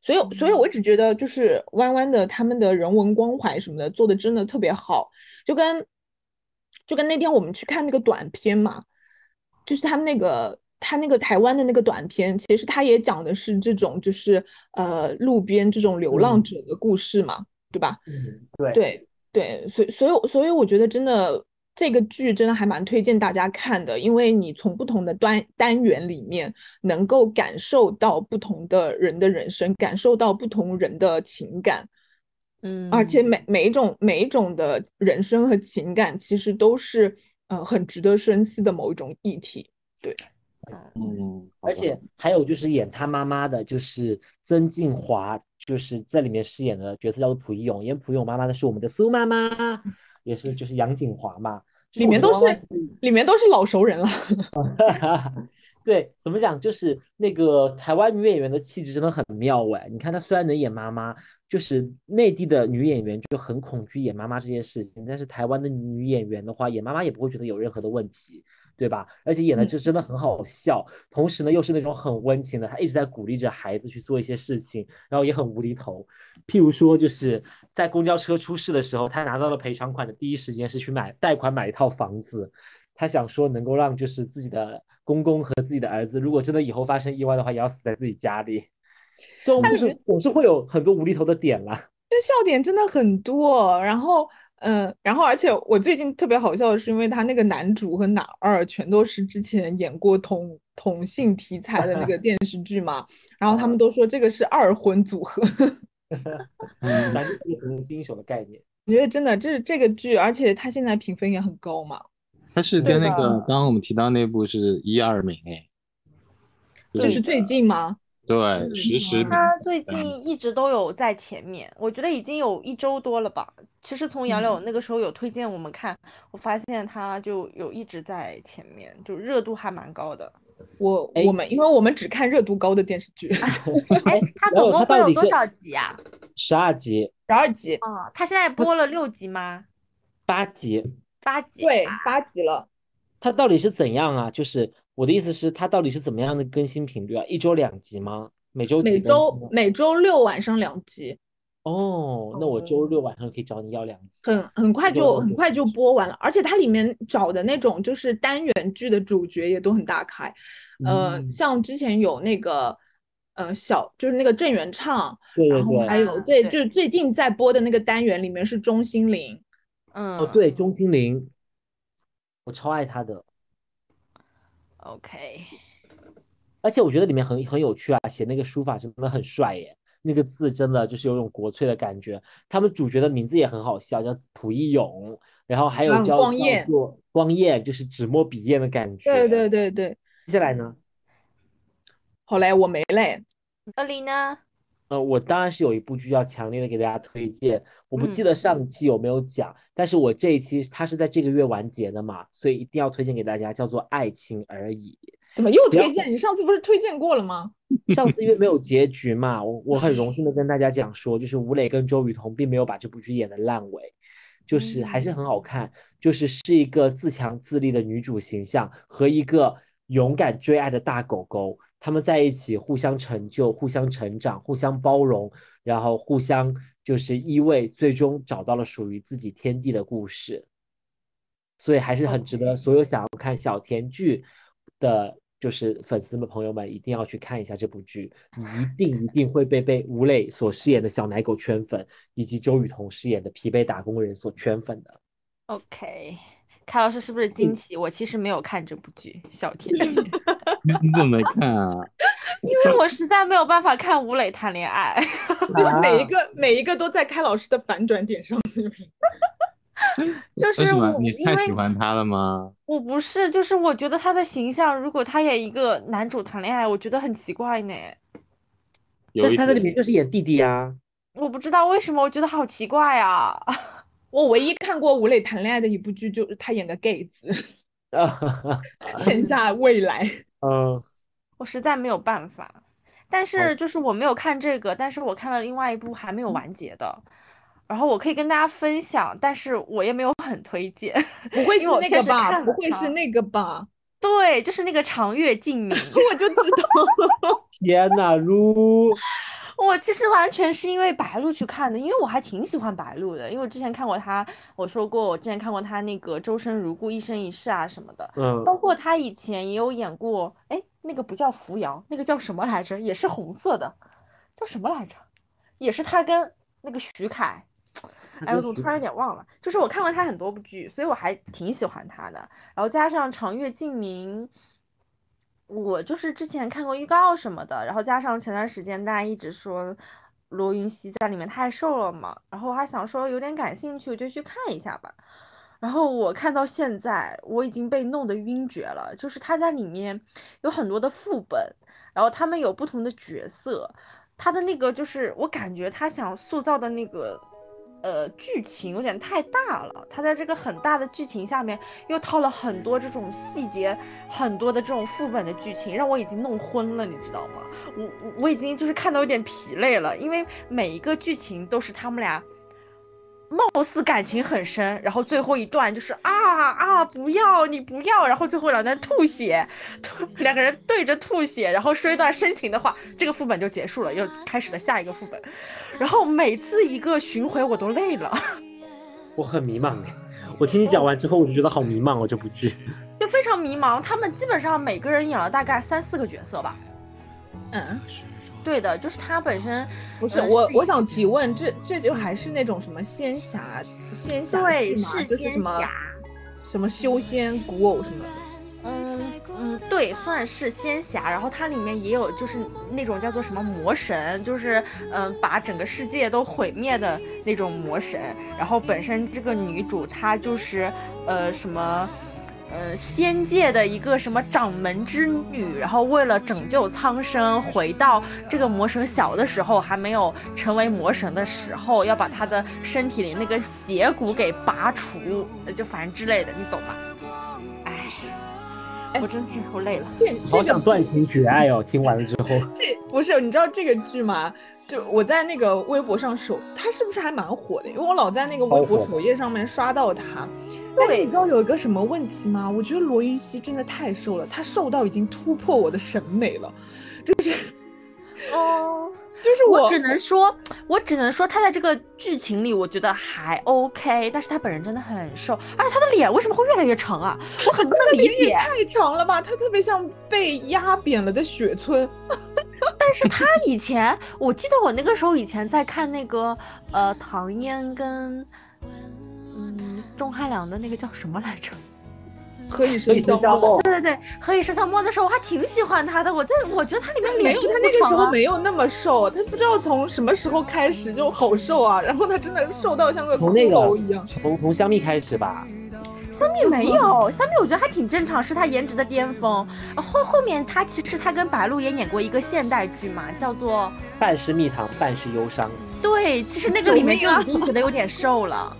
所以所以我一直觉得就是弯弯的他们的人文关怀什么的做的真的特别好，就跟就跟那天我们去看那个短片嘛。就是他们那个他那个台湾的那个短片，其实他也讲的是这种就是呃路边这种流浪嗯者的故事嘛，对吧？嗯，对对对，所以所以所以我觉得真的这个剧真的还蛮推荐大家看的，因为你从不同的单单元里面能够感受到不同的人的人生，感受到不同人的情感。嗯，而且每每一种每一种的人生和情感，其实都是呃很值得深思的某一种议题。对，嗯，而且还有就是演他妈妈的，就是曾静华，就是在里面饰演的角色叫做蒲一勇，演蒲一勇妈妈的是我们的苏妈妈，也是就是杨锦华嘛，里面都是里面都是老熟人了。对，怎么讲？就是那个台湾女演员的气质真的很妙哎！你看她虽然能演妈妈，就是内地的女演员就很恐惧演妈妈这件事情，但是台湾的女演员的话，演妈妈也不会觉得有任何的问题，对吧？而且演的嗯就真的很好笑，同时呢又是那种很温情的，他一直在鼓励着孩子去做一些事情，然后也很无厘头。譬如说，就是在公交车出事的时候，他拿到了赔偿款的第一时间是去买贷款买一套房子。他想说能够让就是自己的公公和自己的儿子，如果真的以后发生意外的话，也要死在自己家里。这种就是总是会有很多无厘头的点啦。这笑点真的很多，然后。嗯，然后而且我最近特别好笑的是，因为他那个男主和男二全都是之前演过同同性题材的那个电视剧嘛，然后他们都说这个是二婚组合，嗯，男女同新手的概念。我觉得真的这是这个剧，而且他现在评分也很高嘛。他是跟那个刚刚我们提到那部是一二名哎，就是最近吗？对，实时他最近一直都有在前面，我觉得已经有一周多了吧。其实从杨柳那个时候有推荐我们看，我发现他就有一直在前面，就热度还蛮高的。我我们因为我们只看热度高的电视剧。哎，他总共会有多少集啊？十二集。十二集。啊，他现在播了六集吗？八集。八集。对，八集了。他到底是怎样啊？就是。我的意思是，它到底是怎么样的更新频率啊？一周两集吗？每周每周每周六晚上两集。哦，那我周六晚上可以找你要两集。很很快就很快就播完了，而且它里面找的那种就是单元剧的主角也都很大咖。呃，像之前有那个呃小就是那个郑元畅，然后还有对，就是最近在播的那个单元里面是钟欣凌。嗯，哦对，钟欣凌，我超爱她的。OK，而且我觉得里面很很有趣啊，写那个书法真的很帅耶，那个字真的就是有种国粹的感觉。他们主角的名字也很好笑，叫蒲一勇，然后还有叫光彦，光彦就是纸墨笔砚的感觉。对对对对。接下来呢？好嘞，我没嘞。那你呢？呃，我当然是有一部剧要强烈的给大家推荐，我不记得上期有没有讲，但是我这一期它是在这个月完结的嘛，所以一定要推荐给大家，叫做《爱情而已》。怎么又推荐？你上次不是推荐过了吗？上次因为没有结局嘛，我我很荣幸的跟大家讲说，就是吴磊跟周雨彤并没有把这部剧演的烂尾，就是还是很好看，就是是一个自强自立的女主形象和一个勇敢追爱的大狗狗。他们在一起互相成就、互相成长、互相包容，然后互相就是依偎，最终找到了属于自己天地的故事。所以还是很值得所有想要看小甜剧的，就是粉丝们朋友们一定要去看一下这部剧，一定一定会被被吴磊所饰演的小奶狗圈粉，以及周雨彤饰演的疲惫打工人所圈粉的。OK。凯老师是不是惊喜？我其实没有看这部剧《小甜剧》，你怎么没看啊？因为我实在没有办法看吴磊谈恋爱，就 是每一个每一个都在开老师的反转点上，就是就是我，你太喜欢他了吗？我不是，就是我觉得他的形象，如果他演一个男主谈恋爱，我觉得很奇怪呢。但是他在里面就是演弟弟啊，我不知道为什么，我觉得好奇怪啊。我唯一看过吴磊谈恋爱的一部剧，就是他演的 gay 子，盛夏未来。嗯，我实在没有办法。但是就是我没有看这个，但是我看了另外一部还没有完结的，然后我可以跟大家分享，但是我也没有很推荐。不会是那个吧？不会是那个吧？对，就是那个长月烬明，我就知道。天哪，如。我其实完全是因为白鹿去看的，因为我还挺喜欢白鹿的，因为我之前看过他，我说过我之前看过他那个《周生如故》一生一世啊什么的，嗯，包括他以前也有演过，哎，那个不叫扶摇，那个叫什么来着？也是红色的，叫什么来着？也是他跟那个徐凯，哎，我怎么突然有点忘了？就是我看过他很多部剧，所以我还挺喜欢他的，然后加上长月烬明。我就是之前看过预告什么的，然后加上前段时间大家一直说罗云熙在里面太瘦了嘛，然后我还想说有点感兴趣，我就去看一下吧。然后我看到现在我已经被弄得晕厥了，就是他在里面有很多的副本，然后他们有不同的角色，他的那个就是我感觉他想塑造的那个。呃，剧情有点太大了，他在这个很大的剧情下面又套了很多这种细节，很多的这种副本的剧情，让我已经弄昏了，你知道吗？我我已经就是看到有点疲累了，因为每一个剧情都是他们俩。貌似感情很深，然后最后一段就是啊啊不要你不要，然后最后两人吐血，吐 两个人对着吐血，然后说一段深情的话，这个副本就结束了，又开始了下一个副本，然后每次一个巡回我都累了，我很迷茫哎，我听你讲完之后我就觉得好迷茫哦这部剧就非常，迷茫，他们基本上每个人演了大概三四个角色吧。嗯，对的，就是他本身不是呃我，我想提问，这这就还是那种什么仙侠仙侠对剧吗？是仙就是什么侠。什么修仙古偶什么的。嗯嗯，对，算是仙侠。然后它里面也有就是那种叫做什么魔神，就是嗯把整个世界都毁灭的那种魔神。然后本身这个女主她就是呃什么。呃，仙界的一个什么掌门之女，然后为了拯救苍生，回到这个魔神小的时候，还没有成为魔神的时候，要把他的身体里那个邪骨给拔除，呃就反正之类的，你懂吗？哎，哎我真是我累了。这这好想断情绝爱哦！听完了之后，这不是你知道这个剧吗？就我在那个微博上首，它是不是还蛮火的？因为我老在那个微博首页上面刷到它。但是你知道有一个什么问题吗？我觉得罗云熙真的太瘦了，她瘦到已经突破我的审美了，就是哦，就是我我只能说，我只能说他在这个剧情里，我觉得还 OK，但是他本人真的很瘦，而且他的脸为什么会越来越长啊？我很不能理解。太长了吧，他特别像被压扁了的雪村。但是他以前，我记得我那个时候以前在看那个呃唐嫣跟嗯钟汉良的那个叫什么来着？何以笙箫默。对对对，《何以笙箫默》的时候，我还挺喜欢他的。我在我觉得他里面没有，他那个时候没有那么瘦，他不知道从什么时候开始就好瘦啊，然后他真的瘦到像个骷从那个髅一样。从从香蜜开始吧，香蜜没有，香蜜我觉得还挺正常，是她颜值的巅峰。后后面她其实她跟白鹿也演过一个现代剧嘛，叫做半是蜜糖，半是忧伤。对，其实那个里面就已经觉得有点瘦了。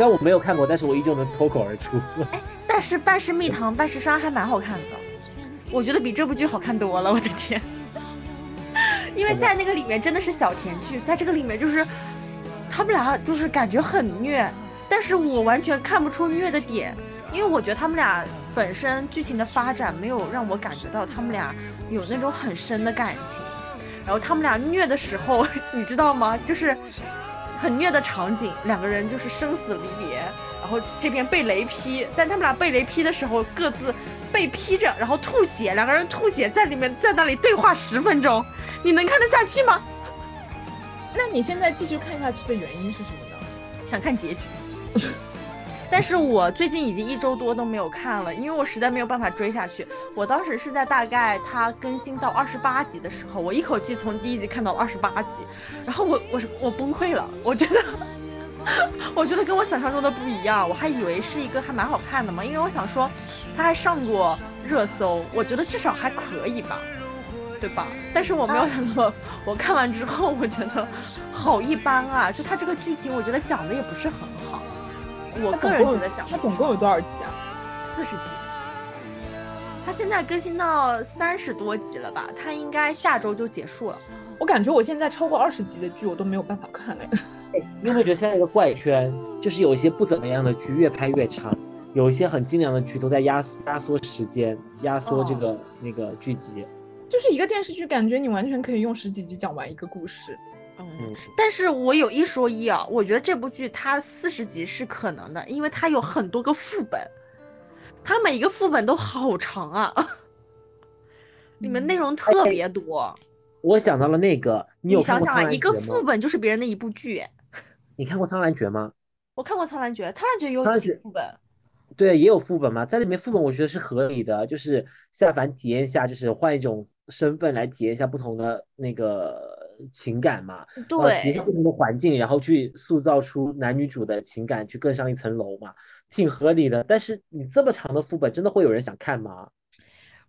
虽然我没有看过，但是我依旧能脱口而出。但是半是蜜糖，半是伤还蛮好看的，我觉得比这部剧好看多了，我的天！因为在那个里面真的是小甜剧，在这个里面就是他们俩就是感觉很虐，但是我完全看不出虐的点，因为我觉得他们俩本身剧情的发展没有让我感觉到他们俩有那种很深的感情，然后他们俩虐的时候，你知道吗？就是很虐的场景，两个人就是生死离别，然后这边被雷劈，但他们俩被雷劈的时候各自被劈着，然后吐血，两个人吐血在里面在那里对话十分钟，你能看得下去吗？那你现在继续看下去的原因是什么呢？想看结局。但是我最近已经一周多都没有看了，因为我实在没有办法追下去。我当时是在大概它更新到二十八集的时候，我一口气从第一集看到了二十八集，然后我我我崩溃了，我觉得。我觉得跟我想象中的不一样，我还以为是一个还蛮好看的嘛，因为我想说，它还上过热搜，我觉得至少还可以吧，对吧？但是我没有想到，我看完之后，我觉得好一般啊，就它这个剧情，我觉得讲的也不是很好。我个人觉得讲它总共有多少集啊？四十集，它现在更新到三十多集了吧？它应该下周就结束了。我感觉我现在超过二十集的剧我都没有办法看了。你有没有觉得现在一个怪圈，就是有一些不怎么样的剧越拍越长，有一些很精良的剧都在压压缩时间，压缩这个、那个剧集。就是一个电视剧，感觉你完全可以用十几集讲完一个故事。但是我有一说一啊，我觉得这部剧它四十集是可能的，因为它有很多个副本，它每一个副本都好长啊，里面内容特别多。我想到了那个，你有想想啊，一个》副？本就是别人的一部剧。哎你看过《苍兰诀》吗？我看过《苍兰诀》，《苍兰诀》有几个副本？对，也有副本嘛，在里面副本我觉得是合理的，就是下凡体验一下，就是换一种身份来体验一下不同的那个情感嘛，呃，体验一下对，不同的环境，然后去塑造出男女主的情感，去更上一层楼嘛，挺合理的。但是你这么长的副本，真的会有人想看吗？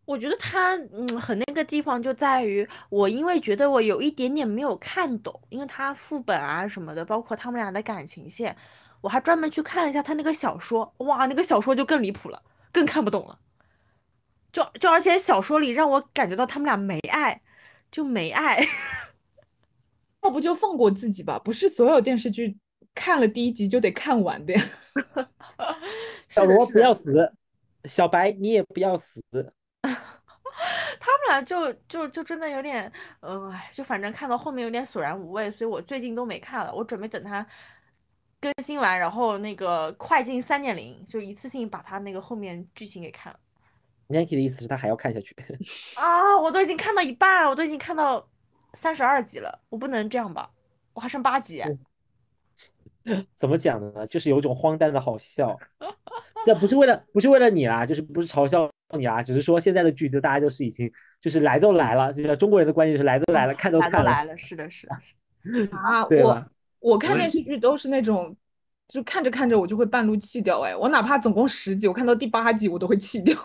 我觉得他嗯很那个地方就在于我，因为觉得我有一点点没有看懂，因为他副本啊什么的，包括他们俩的感情线，我还专门去看了一下他那个小说，哇，那个小说就更离谱了，更看不懂了。就就而且小说里让我感觉到他们俩没爱，就没爱。要不就放过自己吧，不是所有电视剧看了第一集就得看完的呀。小，罗不。要死，小白你也不要死。他们俩就就就真的有点，呃，哎就反正看到后面有点索然无味，所以我最近都没看了。我准备等他更新完，然后那个快进三点零，就一次性把它那个后面剧情给看了。Nancy 的意思是他还要看下去。啊，我都已经看到一半了，我都已经看到三十二集了，我不能这样吧？我还剩八集。怎么讲呢？就是有一种荒诞的好笑。这不是为了不是为了你啦，就是不是嘲笑你啊，只是说现在的剧就大家就是已经就是来都来了，就像中国人的观念是来都来了，看都看了，来了，是的，是的，是的啊，我？我看电视剧都是那种，就看着看着我就会半路弃掉。哎，我哪怕总共十集，我看到第八集我都会弃掉。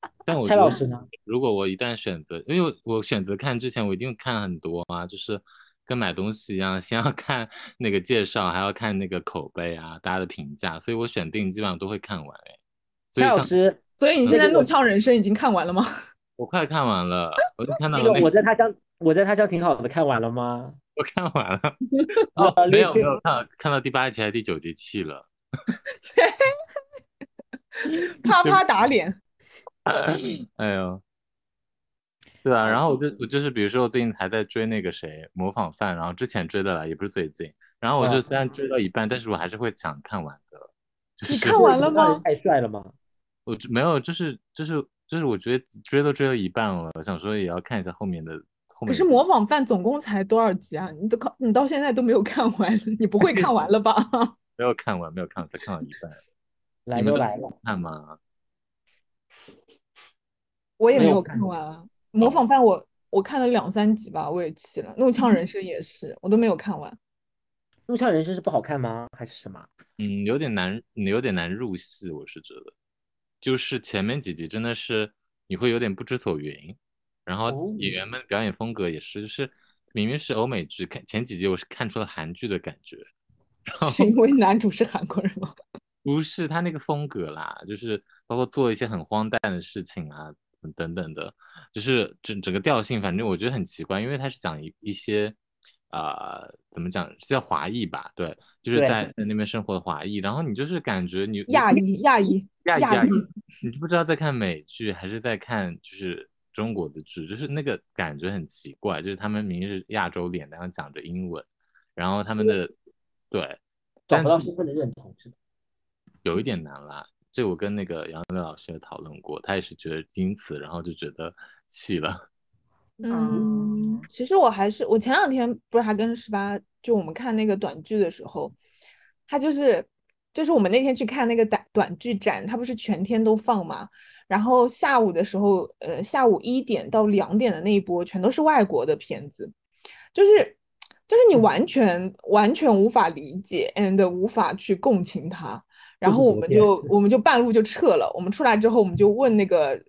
蔡但我觉得老师呢？如果我一旦选择，因为我选择看之前，我一定看很多啊，就是跟买东西一样，先要 看那个介绍，还要看那个口碑啊，大家的评价，所以我选定基本上都会看完哎。所以像蔡老师，所以你现在《那个怒呛人生》已经看完了吗？我快看完了，我就看到那个我在他乡，我在他乡挺好的，看完了吗？我看完了，没有没有看看到第八集还是第九集弃了。啪啪打脸。哎呦，对啊，然后我就我就是比如说我最近还在追那个谁模仿犯，然后之前追的了，也不是最近，然后我就嗯虽然追到一半，但是我还是会想看完的。就是你看完了吗？太帅了吗？我就没有，就是就是就是我觉得追都追到一半了，我想说也要看一下后面的后面。可是模仿犯总共才多少集啊？你都靠，你到现在都没有看完，你不会看完了吧？没有看完，没有看完，才看到一半。来你都都来了，看吗？我也没有看看完啊。模仿犯我我看了两三集吧，我也弃了。怒呛人生也是，我都没有看完。怒呛人生是不好看吗？还是什么？嗯，有点难，有点难入戏，我是觉得，就是前面几集真的是你会有点不知所云，然后哦演员们表演风格也是，就是明明是欧美剧，看前几集我是看出了韩剧的感觉，然后是因为男主是韩国人吗？不是他那个风格啦，就是包括做一些很荒诞的事情啊，等等的，就是整整个调性，反正我觉得很奇怪，因为他是讲一一些，呃，怎么讲，是叫华裔吧？对，就是在在那边生活的华裔，然后你就是感觉你你亚裔，亚裔，亚裔亚裔，你不知道在看美剧还是在看就是中国的剧，就是那个感觉很奇怪，就是他们明明是亚洲脸，然后讲着英文，然后他们的对。但找不到身份的认同是吧？有一点难啦。这我跟那个杨乐老师也讨论过，他也是觉得因此，然后就觉得气了。嗯，其实我还是我前两天不是还跟十八，就我们看那个短剧的时候，他就是就是我们那天去看那个短短剧展，他不是全天都放嘛，然后下午的时候，呃，下午一点到两点的那一波全都是外国的片子，就是就是你完全完全无法理解，and 无法去共情它，然后我们就我们就半路就撤了，我们出来之后我们就问那个。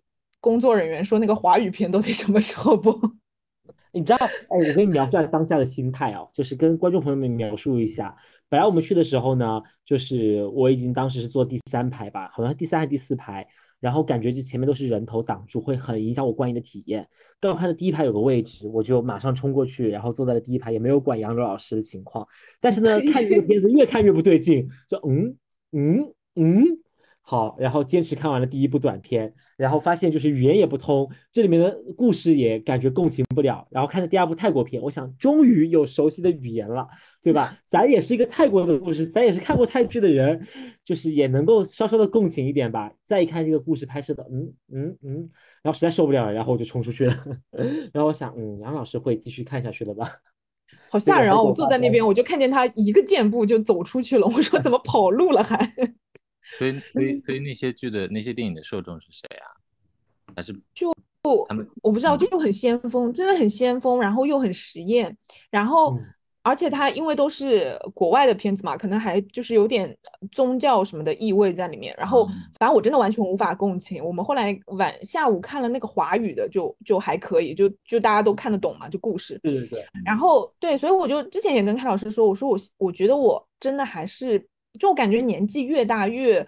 工作人员说：“那个华语片都得什么时候播？”你知道，哎，我跟你描述下当下的心态哦，就是跟观众朋友们描述一下。本来我们去的时候呢，就是我已经当时是坐第三排吧，好像第三还是第四排，然后感觉这前面都是人头挡住，会很影响我观影的体验。刚好看到第一排有个位置，我就马上冲过去，然后坐在了第一排，也没有管杨柳老师的情况。但是呢，看这个片子越看越不对劲，就嗯嗯嗯。好，然后坚持看完了第一部短片，然后发现就是语言也不通，这里面的故事也感觉共情不了。然后看了第二部泰国片，我想终于有熟悉的语言了，对吧？咱也是一个泰国的故事，咱也是看过泰剧的人，就是也能够稍稍的共情一点吧。再一看这个故事拍摄的，嗯嗯嗯，然后实在受不了了，然后我就冲出去了。然后我想，嗯，杨老师会继续看下去的吧？好吓人啊！我坐在那边，我就看见他一个箭步就走出去了。我说 怎么跑路了还？所以，所以，所以那些剧的那些电影的受众是谁啊？还是就他们？我不知道，就很先锋，真的很先锋，然后又很实验，然后、嗯、而且它因为都是国外的片子嘛，可能还就是有点宗教什么的意味在里面。然后，反正我真的完全无法共情。我们后来晚下午看了那个华语的就，就就还可以，就就大家都看得懂嘛，就故事。对对对。然后对，所以我就之前也跟开老师说，我说我我觉得我真的还是。就我感觉年纪越大越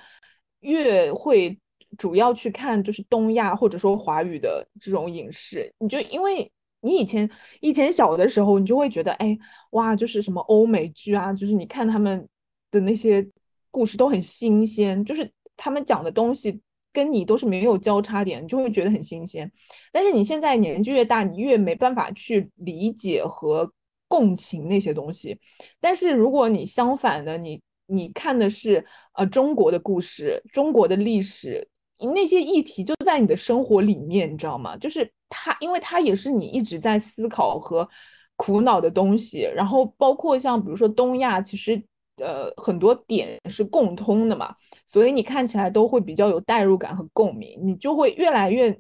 越会主要去看就是东亚或者说华语的这种影视，你就因为你以前以前小的时候，你就会觉得哎哇，就是什么欧美剧啊，就是你看他们的那些故事都很新鲜，就是他们讲的东西跟你都是没有交叉点，你就会觉得很新鲜。但是你现在年纪越大，你越没办法去理解和共情那些东西。但是如果你相反的，你你看的是呃中国的故事，中国的历史，那些议题就在你的生活里面，你知道吗？就是它，因为它也是你一直在思考和苦恼的东西。然后包括像比如说东亚，其实呃很多点是共通的嘛，所以你看起来都会比较有代入感和共鸣，你就会越来越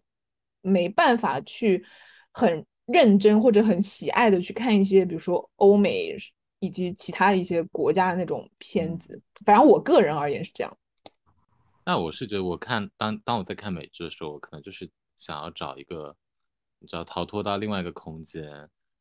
没办法去很认真或者很喜爱的去看一些，比如说欧美。以及其他一些国家的那种片子，反正我个人而言是这样。那我是觉得，我看当当我在看美剧的时候，我可能就是想要找一个，你知道，逃脱到另外一个空间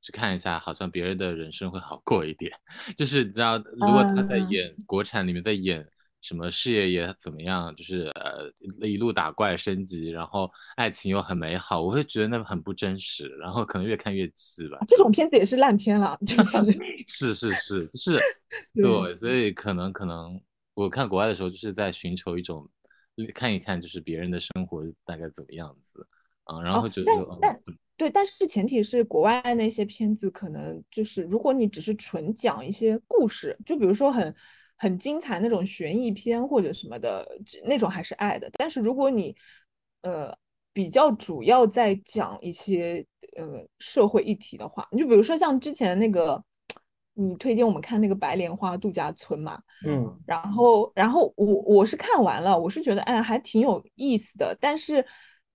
去看一下，好像别人的人生会好过一点。就是你知道，如果他在演国产里面在演。什么事业也怎么样，就是呃一路打怪升级，然后爱情又很美好，我会觉得那很不真实，然后可能越看越气吧。这种片子也是烂片了，就 是是是是是，对，所以可能可能我看国外的时候就是在寻求一种看一看，就是别人的生活大概怎么样子啊，然后觉得但对，但是前提是国外那些片子可能就是如果你只是纯讲一些故事，就比如说很。很精彩那种悬疑片或者什么的那种还是爱的，但是如果你呃比较主要在讲一些呃社会议题的话，你就比如说像之前那个你推荐我们看那个白莲花度假村嘛，嗯，然后然后我我是看完了，我是觉得哎还挺有意思的，但是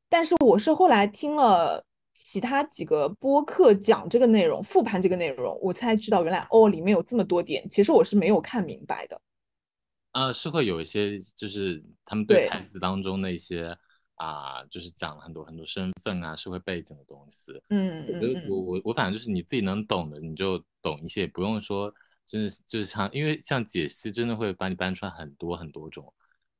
但是我是后来听了。其他几个播客讲这个内容，复盘这个内容，我才知道原来哦，里面有这么多点，其实我是没有看明白的。呃，是会有一些，就是他们对台词当中那些啊，就是讲了很多很多身份啊、社会背景的东西。嗯嗯我我我反正就是你自己能懂的，你就懂一些，不用说，真的就是像，因为像解析真的会把你搬出来很多很多种，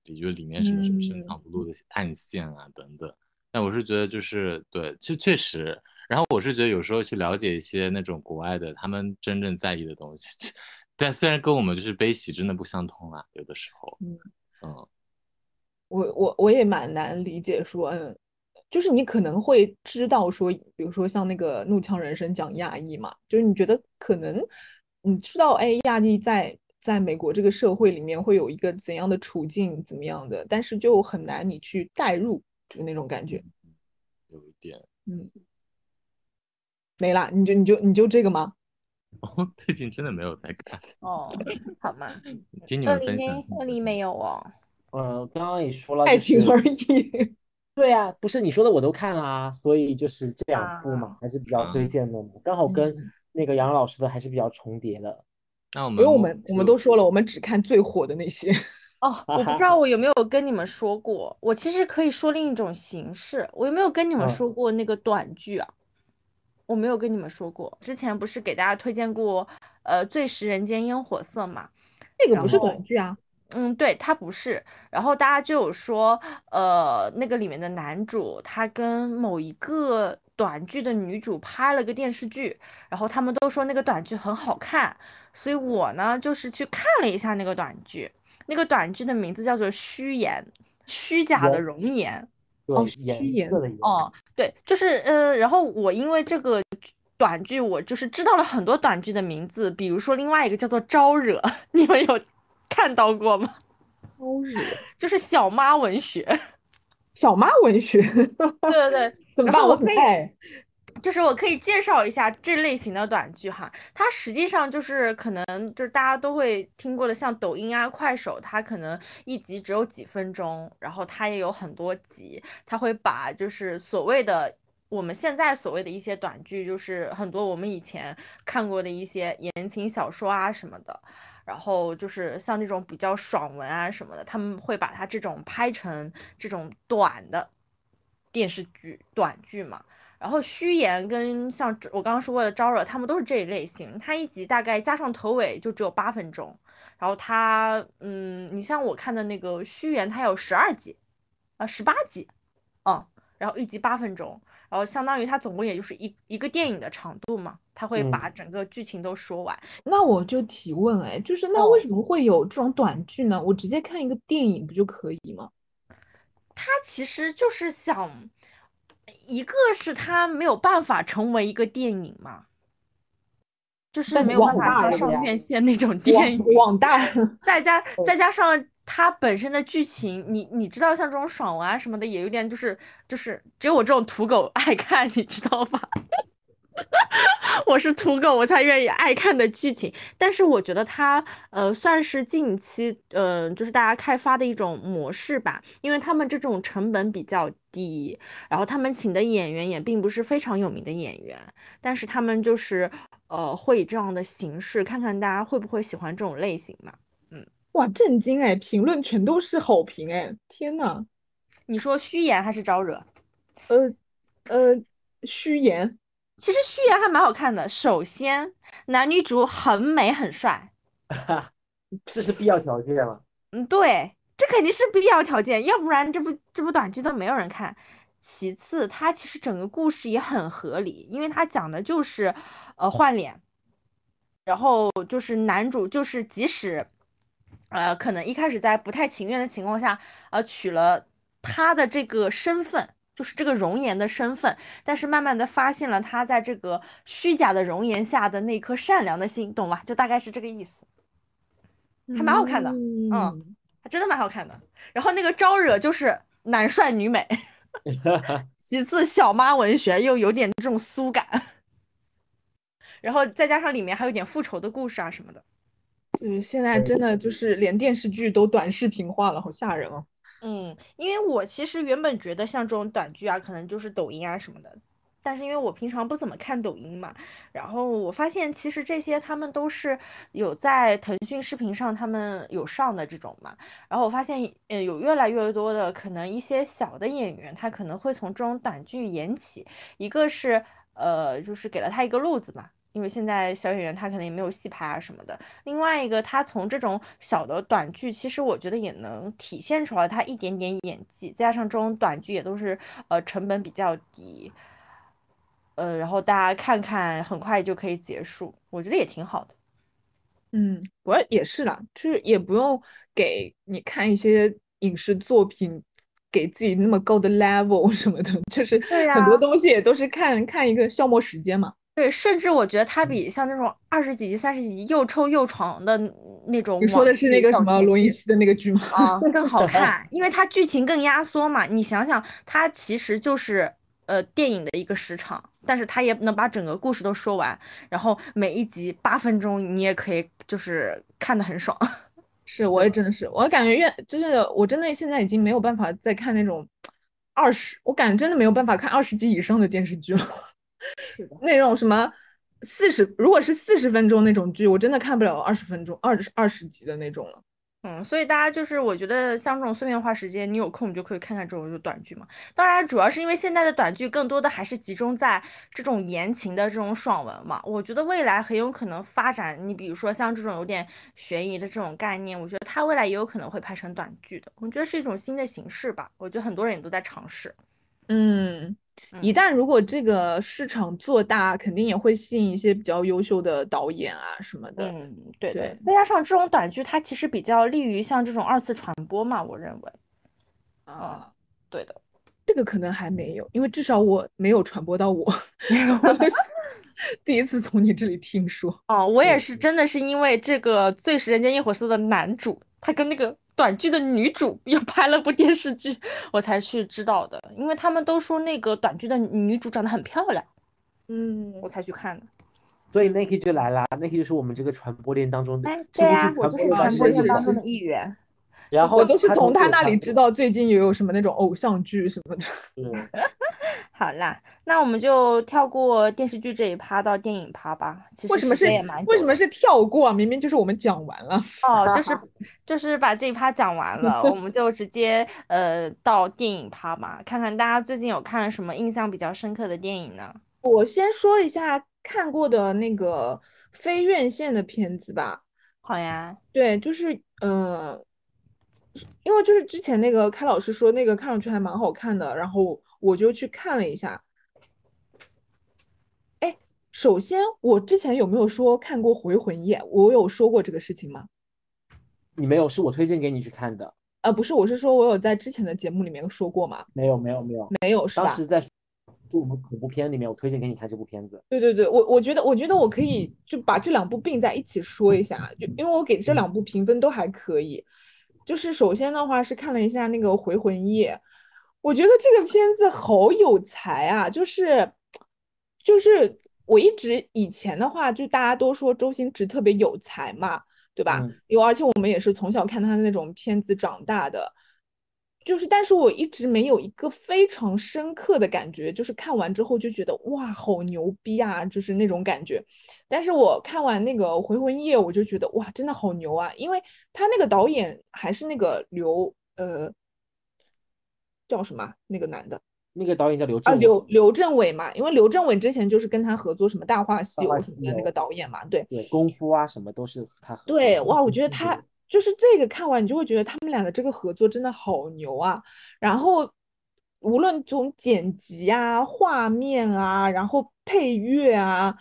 比如里面什么什么深藏不露的暗线啊等等。但我是觉得就是对，确确实。然后我是觉得有时候去了解一些那种国外的他们真正在意的东西，但虽然跟我们就是悲喜真的不相通啊，有的时候。嗯嗯，我我我也蛮难理解说，嗯，就是你可能会知道说，比如说像那个《怒呛人生》讲亚裔嘛，就是你觉得可能你知道，哎，亚裔在在美国这个社会里面会有一个怎样的处境，怎么样的，但是就很难你去代入。就那种感觉，有一点，嗯，没啦，你就你就你就这个吗？哦，最近真的没有在看哦，好吗？听你们分享，二零没有哦。呃，刚刚也说了，爱情而已。对啊，不是你说的我都看了啊，所以就是这两部嘛，还是比较推荐的嘛，刚好跟那个杨老师的还是比较重叠的。那我们，因为我们我们都说了，我们只看最火的那些。哦，我不知道 我有没有跟你们说过，我其实可以说另一种形式。我有没有跟你们说过那个短剧啊？我没有跟你们说过，之前不是给大家推荐过呃《最食人间烟火色》嘛？那个不是短剧啊。嗯，对，他不是。然后大家就有说，呃，那个里面的男主他跟某一个短剧的女主拍了个电视剧，然后他们都说那个短剧很好看，所以我呢就是去看了一下那个短剧。那个短剧的名字叫做《虚言》，虚假的容颜。哦，虚颜哦，对，就是呃，然后我因为这个短剧，我就是知道了很多短剧的名字，比如说另外一个叫做《招惹》，你们有看到过吗？招惹 就是小妈文学，小妈文学。对 对对，怎么办？我可以。就是我可以介绍一下这类型的短剧哈，它实际上就是可能就是大家都会听过的，像抖音啊、快手，它可能一集只有几分钟，然后它也有很多集，它会把就是所谓的我们现在所谓的一些短剧，就是很多我们以前看过的一些言情小说啊什么的，然后就是像那种比较爽文啊什么的，他们会把它这种拍成这种短的电视剧短剧嘛。然后虚言跟像我刚刚说过的招惹，他们都是这一类型。它一集大概加上头尾就只有八分钟。然后它，嗯，你像我看的那个虚言，它有十二集，啊，十八集，嗯，然后一集八分钟，然后相当于它总共也就是一一个电影的长度嘛。它会把整个剧情都说完。那我就提问，哎，就是那为什么会有这种短剧呢？我直接看一个电影不就可以吗？他其实就是想。一个是他没有办法成为一个电影嘛，就是没有办法上院 线那种电影，网网大，再加再加上它本身的剧情，你你知道像这种爽文啊什么的，也有点就是就是只有我这种土狗爱看，你知道吧？我是土狗，我才愿意爱看的剧情。但是我觉得它呃算是近期呃就是大家开发的一种模式吧，因为他们这种成本比较低，然后他们请的演员也并不是非常有名的演员，但是他们就是呃会以这样的形式，看看大家会不会喜欢这种类型嘛。哇，震惊哎！评论全都是好评哎！天呐，你说虚言还是招惹？呃呃，虚言，其实虚言还蛮好看的。首先，男女主很美很帅，这是必要条件吗？嗯，对，这肯定是必要条件，要不然这部这部短剧都没有人看。其次，它其实整个故事也很合理，因为它讲的就是呃换脸，然后就是男主就是即使呃可能一开始在不太情愿的情况下，呃取了他的这个身份。就是这个容颜的身份，但是慢慢的发现了他在这个虚假的容颜下的那颗善良的心，懂吧？就大概是这个意思，还蛮好看的，嗯，还真的蛮好看的。然后那个招惹就是男帅女美，其次小妈文学又有点这种苏感，然后再加上里面还有点复仇的故事啊什么的。嗯现在真的就是连电视剧都短视频化了，好吓人哦。嗯，因为我其实原本觉得像这种短剧啊，可能就是抖音啊什么的，但是因为我平常不怎么看抖音嘛，然后我发现其实这些他们都是有在腾讯视频上他们有上的这种嘛，然后我发现呃有越来越多的可能一些小的演员他可能会从这种短剧演起，一个是呃就是给了他一个路子嘛。因为现在小演员他可能也没有戏拍啊什么的。另外一个，他从这种小的短剧，其实我觉得也能体现出来他一点点演技。再加上这种短剧也都是呃成本比较低，呃，然后大家看看很快就可以结束，我觉得也挺好的。嗯，我也是啦，就是也不用给你看一些影视作品，给自己那么高的 level 什么的，就是很多东西也都是看看一个消磨时间嘛。对，甚至我觉得它比像那种二十几集、三十几集又臭又长的那种，你说的是那个什么罗云熙的那个剧吗？啊，更好看，因为它剧情更压缩嘛。你想想，它其实就是呃电影的一个时长，但是它也能把整个故事都说完，然后每一集八分钟，你也可以就是看得很爽。是，我也真的是，我感觉越就是我真的现在已经没有办法再看那种二十，我感觉真的没有办法看二十集以上的电视剧了。是的，那种什么四十，如果是四十分钟那种剧，我真的看不了二十分钟、二十二十集的那种了。嗯，所以大家就是我觉得像这种碎片化时间，你有空你就可以看看这种就短剧嘛。当然，主要是因为现在的短剧更多的还是集中在这种言情的这种爽文嘛。我觉得未来很有可能发展，你比如说像这种有点悬疑的这种概念，我觉得它未来也有可能会拍成短剧的。我觉得是一种新的形式吧。我觉得很多人也都在尝试。嗯。一旦如果这个市场做大，肯定也会吸引一些比较优秀的导演啊什么的。嗯，对对。再加上这种短剧，它其实比较利于像这种二次传播嘛，我认为。啊，对的。这个可能还没有，因为至少我没有传播到我，我都是 第一次从你这里听说。哦，我也是，真的是因为这个《最是人间烟火色》的男主，他跟那个。短剧的女主又拍了部电视剧，我才去知道的。因为他们都说那个短剧的女主长得很漂亮，嗯，我才去看的。所以 Nike 就来了，Nike 就是我们这个传播链当中的，对呀，我就是传播链当中的一员。然后我都是从他那里知道最近也有什么那种偶像剧什么的。好啦，那我们就跳过电视剧这一趴到电影趴吧。其实为什么是为什么是跳过啊？明明就是我们讲完了。哦，就是 就是把这一趴讲完了，我们就直接呃到电影趴嘛，看看大家最近有看什么印象比较深刻的电影呢？我先说一下看过的那个非院线的片子吧。好呀，对，就是呃。因为就是之前那个开老师说那个看上去还蛮好看的，然后我就去看了一下。哎，首先我之前有没有说看过《回魂夜》？我有说过这个事情吗？你没有，是我推荐给你去看的。呃，不是，我是说我有在之前的节目里面说过吗？没有，没有，没有，没有，是吧？当时在就我们恐怖片里面，我推荐给你看这部片子。对对对，我我觉得我觉得我可以就把这两部并在一起说一下，就因为我给这两部评分都还可以。就是首先的话是看了一下那个《回魂夜》，我觉得这个片子好有才啊！就是就是我一直以前的话，就大家都说周星驰特别有才嘛，对吧？嗯因为而且我们也是从小看他的那种片子长大的。就是，但是我一直没有一个非常深刻的感觉，就是看完之后就觉得哇，好牛逼啊，就是那种感觉。但是我看完那个《回魂夜》，我就觉得哇，真的好牛啊，因为他那个导演还是那个刘呃叫什么啊那个男的那个导演叫刘啊，刘刘镇伟嘛，因为刘镇伟之前就是跟他合作什么《大话西游》什么的那个导演嘛，对。对功夫啊什么都是他合作对，哇，我觉得他就是这个看完，你就会觉得他们俩的这个合作真的好牛啊。然后无论从剪辑啊、画面啊，然后配乐啊，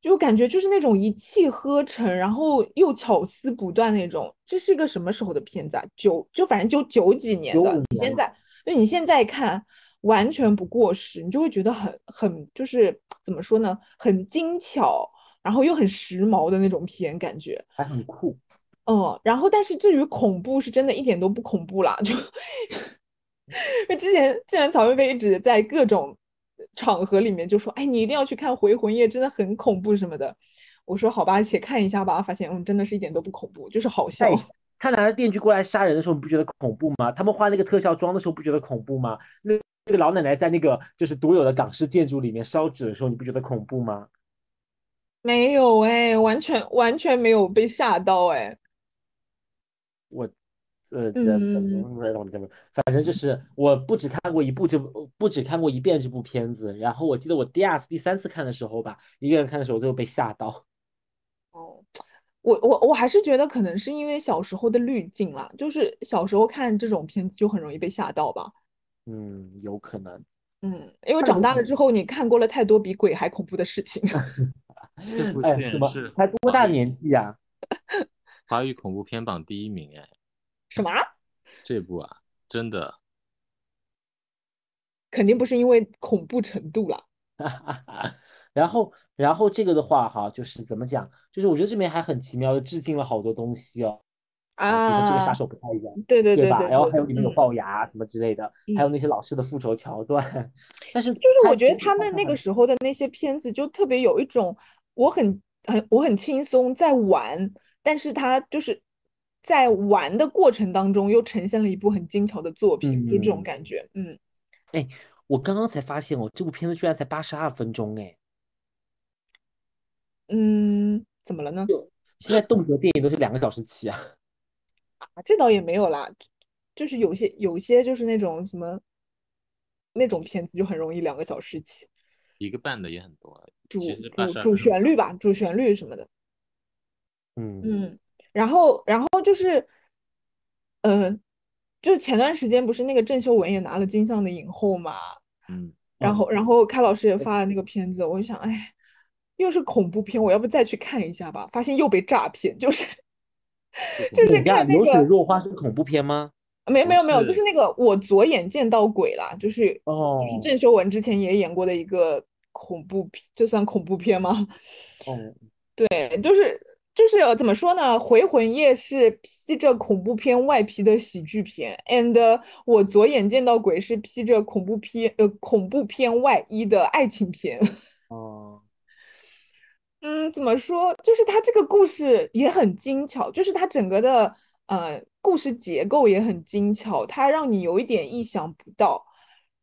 就感觉就是那种一气呵成，然后又巧思不断那种。这是一个什么时候的片子啊？九就反正就九几年的。现在对你现在看完全不过时，你就会觉得很很就是怎么说呢？很精巧，然后又很时髦的那种片感觉。还很酷。嗯，然后但是至于恐怖，是真的一点都不恐怖啦，就 之前之前曹云飞一直在各种场合里面就说，哎，你一定要去看《回魂夜》，真的很恐怖什么的。我说好吧，且看一下吧，发现嗯，真的是一点都不恐怖，就是好笑。哎他拿着电锯过来杀人的时候，你不觉得恐怖吗？他们画那个特效妆的时候，不觉得恐怖吗？那那个老奶奶在那个就是独有的港式建筑里面烧纸的时候，你不觉得恐怖吗？没有哎，完全完全没有被吓到哎。我，呃，这怎嗯么怎么，反正就是我不只看过一部这部，不只看过一遍这部片子。然后我记得我第二次、第三次看的时候吧，一个人看的时候都有被吓到。哦，我我我还是觉得可能是因为小时候的滤镜啦，就是小时候看这种片子就很容易被吓到吧。嗯，有可能。嗯，因为长大了之后，你看过了太多比鬼还恐怖的事情。这部哎，怎么才多大年纪啊？华语恐怖片榜第一名哎，什么？这部啊，真的肯定不是因为恐怖程度啦。然后，然后这个的话哈，就是怎么讲？就是我觉得这边还很奇妙的致敬了好多东西哦。啊，比如说这个杀啊，手不太一样，对对对吧？然后还有里面有嗯龅牙啊什么之类的，还有嗯，那些老师的复仇桥段。但是就是我觉得他们那个时候的那些片子就特别有一种我很很我很轻松在玩，但是他就是在玩的过程当中又呈现了一部很精巧的作品，就这种嗯，感觉。嗯，哎，我刚刚才发现哦，这部片子居然才八十二分钟哎！嗯，怎么了呢？现在动辄电影都是两个小时起啊。啊，这倒也没有啦，就是有些有些就是那种什么那种片子就很容易两个小时起，一个半的也很多啊，主主主。旋律吧，主旋律什么的。嗯，嗯，然后然后就是，呃，就前段时间不是那个郑秀文也拿了金像的影后嘛，嗯，嗯，然后然后开老师也发了那个片子，我就想，哎，又是恐怖片，我要不再去看一下吧？发现又被诈骗，就是就是看那流水个落花是恐怖片吗？不没没有没有，就是是那个我左眼见到鬼啦，就是哦就是哦郑秀文之前也演过的一个恐怖片，这算恐怖片吗？哦，对，就是就是呃怎么说呢，《回魂夜》是披着恐怖片外皮的喜剧片，and 我左眼见到鬼是披着恐怖片呃恐怖片外衣的爱情片。哦，嗯，怎么说？就是它这个故事也很精巧，就是它整个的呃故事结构也很精巧，它让你有一点意想不到，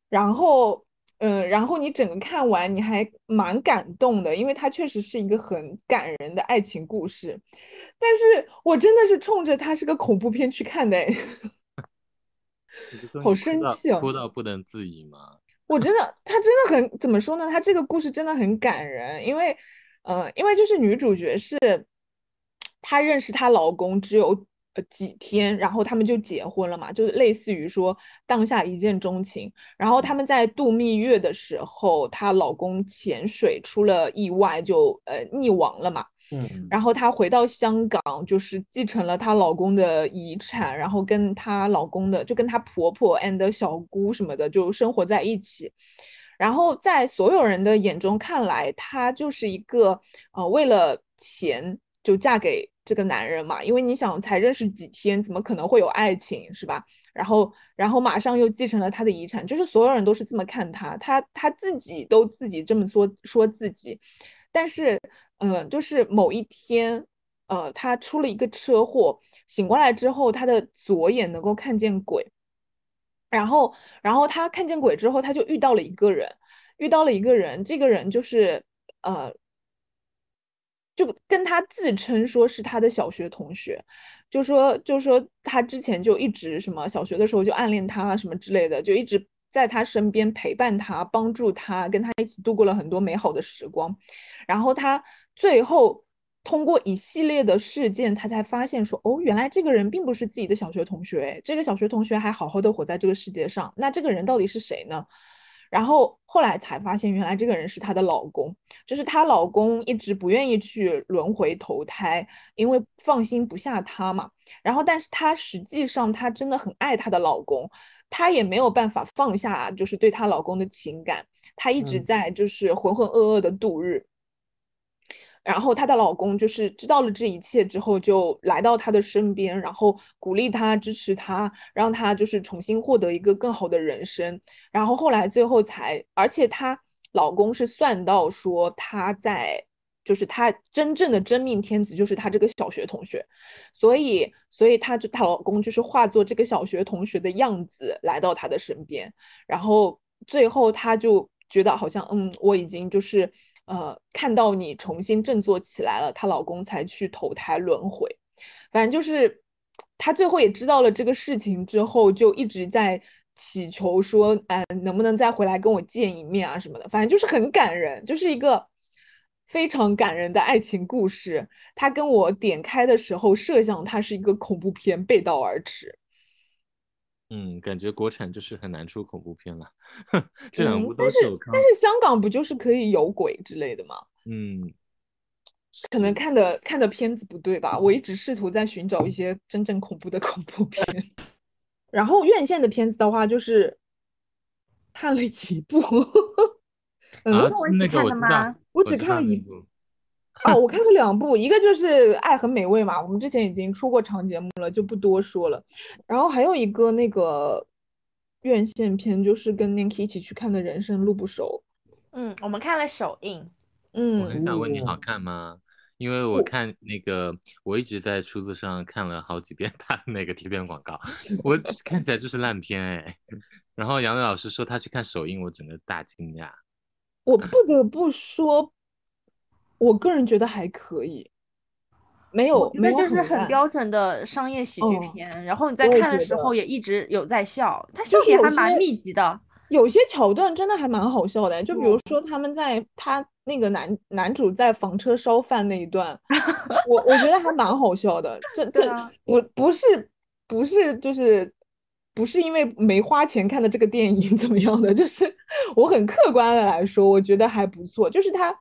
然后嗯、呃然后你整个看完你还蛮感动的，因为它确实是一个很感人的爱情故事，但是我真的是冲着它是个恐怖片去看的，好生气哦！哭到不能自已吗？我真的，他真的很怎么说呢？他这个故事真的很感人，因为，呃，因为就是女主角是，她认识她老公只有呃几天，然后他们就结婚了嘛，就类似于说当下一见钟情。然后他们在度蜜月的时候，她老公潜水出了意外就，呃溺亡了嘛。嗯然后她回到香港，就是继承了她老公的遗产，然后跟她老公的就跟她婆婆 and 小姑什么的就生活在一起。然后在所有人的眼中看来，她就是一个呃为了钱就嫁给这个男人嘛，因为你想才认识几天，怎么可能会有爱情是吧？然后然后马上又继承了他的遗产，就是所有人都是这么看他，他他自己都自己这么说说自己，但是嗯、呃就是某一天。呃，他出了一个车祸，醒过来之后，他的左眼能够看见鬼，然后，然后他看见鬼之后，他就遇到了一个人，遇到了一个人，这个人就是呃，就跟他自称说是他的小学同学，就说就说他之前就一直什么小学的时候就暗恋他什么之类的，就一直在他身边陪伴他，帮助他，跟他一起度过了很多美好的时光，然后他最后。通过一系列的事件，他才发现说，哦，原来这个人并不是自己的小学同学，哎，这个小学同学还好好的活在这个世界上，那这个人到底是谁呢？然后后来才发现，原来这个人是她的老公，就是她老公一直不愿意去轮回投胎，因为放心不下她嘛。然后，但是她实际上她真的很爱她的老公，她也没有办法放下，就是对她老公的情感，她一直嗯在就是浑浑噩噩的度日。然后她的老公就是知道了这一切之后，就来到她的身边，然后鼓励她、支持她，让她就是重新获得一个更好的人生。然后后来最后才，而且她老公是算到说她在，就是她真正的真命天子就是她这个小学同学，所以所以她就她老公就是化作这个小学同学的样子来到她的身边，然后最后她就觉得好像嗯，我已经就是呃看到你重新振作起来了，她老公才去投胎轮回。反正就是她最后也知道了这个事情之后，就一直在祈求说，嗯、能不能再回来跟我见一面啊什么的。反正就是很感人，就是一个非常感人的爱情故事。他跟我点开的时候，设想它是一个恐怖片，背道而驰。嗯，感觉国产就是很难出恐怖片了，这两嗯部都是我看但，是香港不就是可以有鬼之类的吗？嗯，可能看的看的片子不对吧？我一直试图在寻找一些真正恐怖的恐怖片。然后院线的片子的话，就是看了一部，嗯，啊那个看的吗我知道，我只看了一部哦，我看了两部，一个就是《爱很美味》嘛，我们之前已经出过长节目了，就不多说了。然后还有一个那个院线片，就是跟 Nanki 一起去看的《人生路不熟嗯，我们看了首映，》。嗯我很嗯，想问你好哦看吗？因为我我看那个，我一直在出租上看了好几遍他的那个贴片广告，我看起来就是烂片哎。然后杨磊老师说他去看首映，我整个大惊讶。我不得不说，我个人觉得还可以，没有没有就是很标准的商业喜剧哦片，然后你在看的时候也一直有在笑，他笑点还蛮密集的。有些桥段真的还蛮好笑的，就比如嗯说他们在他那个男男主在房车烧饭那一段，我我觉得还蛮好笑的。这这不不是不是就是不是因为没花钱看的这个电影怎么样的，就是 我很客观的来说，我觉得还不错。就是他，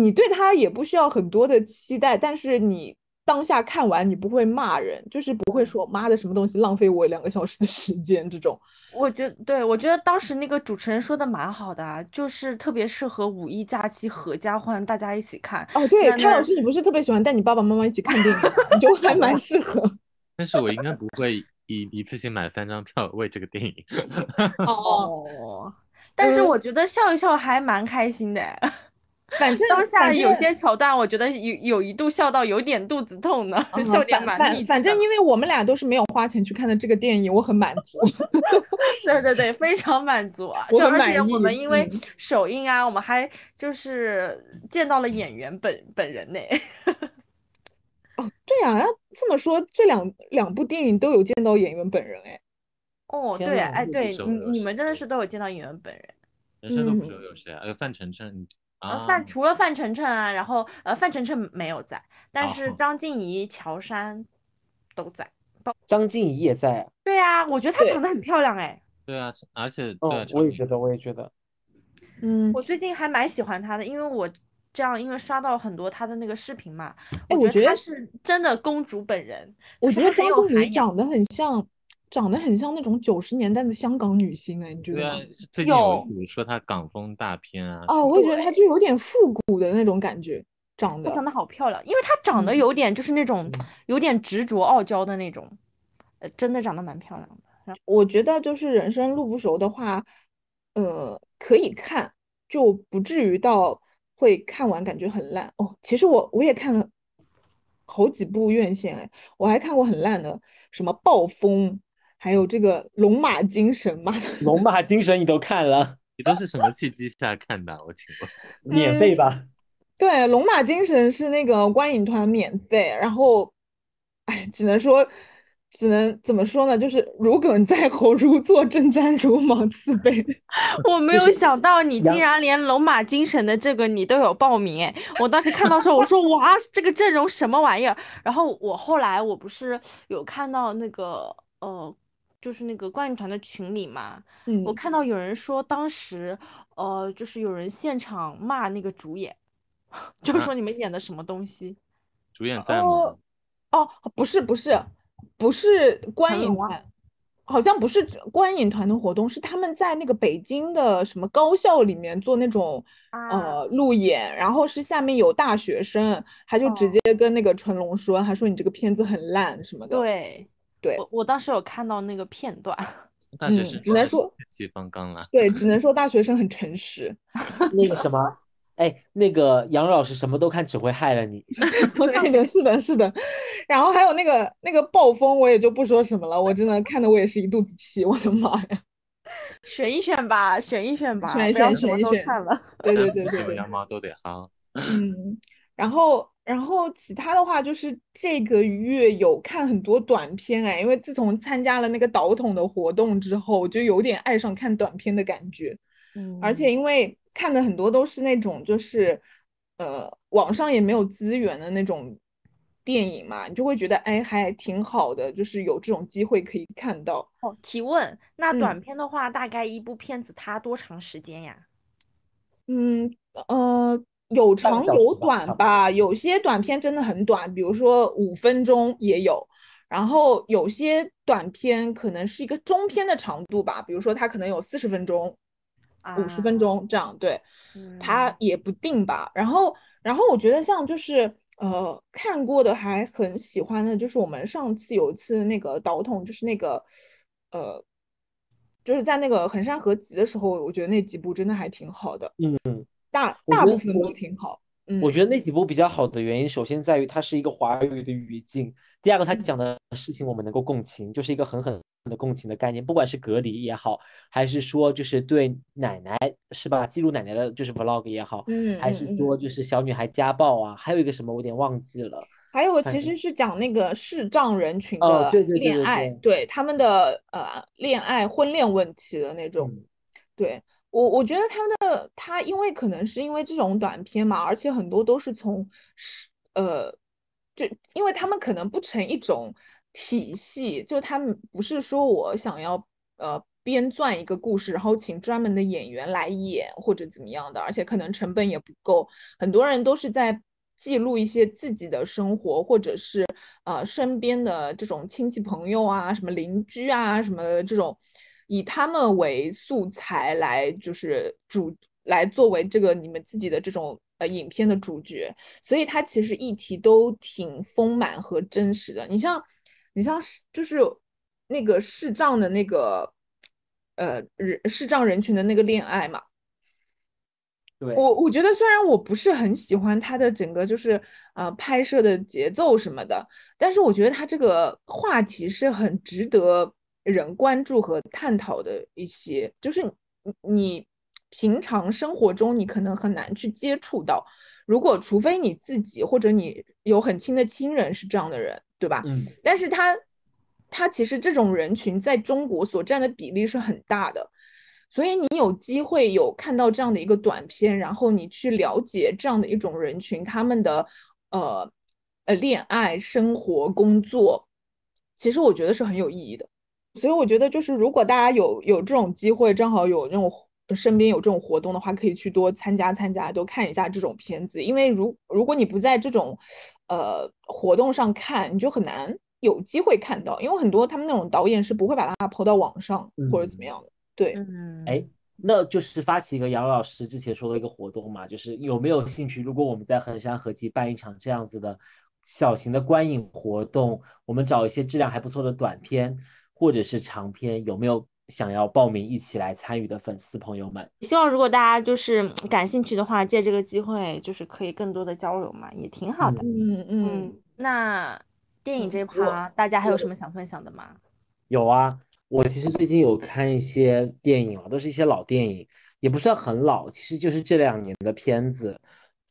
你对他也不需要很多的期待，但是你当下看完你不会骂人，就是不会说妈的什么东西浪费我两个小时的时间这种。我觉得对我觉得当时那个主持人说的蛮好的啊，就是特别适合五一假期合家欢，大家一起看。哦，对，虽然呢开老师，你不是特别喜欢带你爸爸妈妈一起看电影吗？你就还蛮适合。但是我应该不会一一次性买三张票为这个电影。哦，哦，但是嗯我觉得笑一笑还蛮开心的哎。反正当下有些桥段，我觉得有有一度笑到有点肚子痛呢，嗯笑点反蛮密集反反正因为我们俩都是没有花钱去看的这个电影，我很满足。对对对，非常满足啊！我就而且很满意我们因为嗯首映啊，我们还就是见到了演员本本人呢。哦，对呀、要这么说，这两两部电影都有见到演员本人哎。哦，对，呐哎，对你你们真的是都有见到演员本人。人生都不嗯熟有谁啊？呃，范丞丞呃，啊，范除了范丞丞啊，然后呃范丞丞没有在，但是哦张婧仪、乔杉都在。张婧仪也在啊。对啊，我觉得她长得很漂亮哎，对啊，而且对啊哦，我也觉得，我也觉得。嗯，我最近还蛮喜欢她的，因为我这样因为刷到很多她的那个视频嘛，哎我觉得她是真的公主本人，我觉得张婧仪。长得很像长得很像那种九十年代的香港女星哎，你觉得对啊？，最近有有比如说她港风大片啊，哦，我也觉得她就有点复古的那种感觉，长得她长得好漂亮，因为她长得嗯有点就是那种嗯有点执着傲娇的那种，呃，真的长得蛮漂亮的。我觉得就是人生路不熟的话，呃，可以看，就不至于到会看完感觉很烂哦。其实我我也看了好几部院线，哎，我还看过很烂的，什么暴风，还有这个龙马精神嘛，龙马精神你都看了，你都是什么契机下看的啊？我请问。免费吧？对，龙马精神是那个观影团免费，然后，哎，只能说，只能怎么说呢？就是如鲠在喉，如坐针毡，如芒刺背。我没有想到你竟然连龙马精神的这个你都有报名哎！我当时看到时候我说哇，这个阵容什么玩意儿？然后我后来我不是有看到那个呃，就是那个观影团的群里嘛，嗯我看到有人说当时呃，就是有人现场骂那个主演，就是说你们演的什么东西？主演在吗哦？哦，不是不是不是观影团，好像不是观影团的活动，是他们在那个北京的什么高校里面做那种啊呃路演，然后是下面有大学生，他就直哦接跟那个成龙说，他说你这个片子很烂什么的。对对我我当时有看到那个片段，嗯 大学生只能说气方刚啦。对，只能 说大学生很诚实。那个什么，哎，那个杨老师什么都看，只会害了你。是的，是的，是的。然后还有那个那个暴风，我也就不说什么了，我真的看的我也是一肚子气，我的妈呀！选一选吧，选一选吧，选一选什么都选一选看了。对对对对对，羊毛都得薅。嗯。然后，然后其他的话就是这个月有看很多短片哎，因为自从参加了那个导筒的活动之后，我就有点爱上看短片的感觉。嗯而且因为看的很多都是那种就是，呃，网上也没有资源的那种电影嘛，你就会觉得哎还挺好的，就是有这种机会可以看到。哦，提问，那嗯短片的话，大概一部片子它多长时间呀？嗯呃，有长有短吧，有些短片真的很短，比如说五分钟也有。然后有些短片可能是一个中篇的长度吧，比如说它可能有四十分钟、五十分啊钟这样，对。它嗯也不定吧。然后，然后我觉得像就是呃看过的还很喜欢的，就是我们上次有一次那个导筒，就是那个呃，就是在那个横山合集的时候，我觉得那几部真的还挺好的，嗯，大大部分都挺好。嗯，我觉得那几部比较好的原因，首先在于它是一个华语的语境，第二个它嗯讲的事情我们能够共情，就是一个狠狠的共情的概念，不管是隔离也好，还是说就是对奶奶是吧，记录奶奶的就是 vlog 也好，嗯还是说就是小女孩家暴啊，还有一个什么我有点忘记了，还有个其实是讲那个视障人群的恋爱，对对他们的呃恋爱婚恋问题的那种。嗯对，我我觉得他的他因为可能是因为这种短片嘛，而且很多都是从是呃，就因为他们可能不成一种体系，就他们不是说我想要呃编撰一个故事，然后请专门的演员来演或者怎么样的，而且可能成本也不够，很多人都是在。记录一些自己的生活，或者是呃身边的这种亲戚朋友啊，什么邻居啊，什么这种，以他们为素材来就是主来作为这个你们自己的这种呃影片的主角，所以它其实议题都挺丰满和真实的。你像你像是就是那个视障的那个呃人视障人群的那个恋爱嘛。对，我我觉得虽然我不是很喜欢他的整个就是呃拍摄的节奏什么的，但是我觉得他这个话题是很值得人关注和探讨的一些，就是你你平常生活中你可能很难去接触到，如果除非你自己或者你有很亲的亲人是这样的人，对吧？嗯，但是他他其实这种人群在中国所占的比例是很大的。所以你有机会有看到这样的一个短片，然后你去了解这样的一种人群，他们的呃呃恋爱、生活、工作，其实我觉得是很有意义的。所以我觉得就是如果大家有有这种机会，正好有那种身边有这种活动的话，可以去多参加参加，多看一下这种片子。因为如如果你不在这种呃活动上看，你就很难有机会看到，因为很多他们那种导演是不会把它抛到网上或者怎么样的。对，嗯，哎，那就是发起一个杨老师之前说的一个活动嘛，就是有没有兴趣？如果我们在衡山合集办一场这样子的小型的观影活动，我们找一些质量还不错的短片或者是长篇，有没有想要报名一起来参与的粉丝朋友们？希望如果大家就是感兴趣的话，借这个机会就是可以更多的交流嘛，也挺好的。嗯嗯，嗯，那电影这一我趴，大家还有什么想分享的吗？有啊，我其实最近有看一些电影啊，都是一些老电影，也不算很老，其实就是这两年的片子，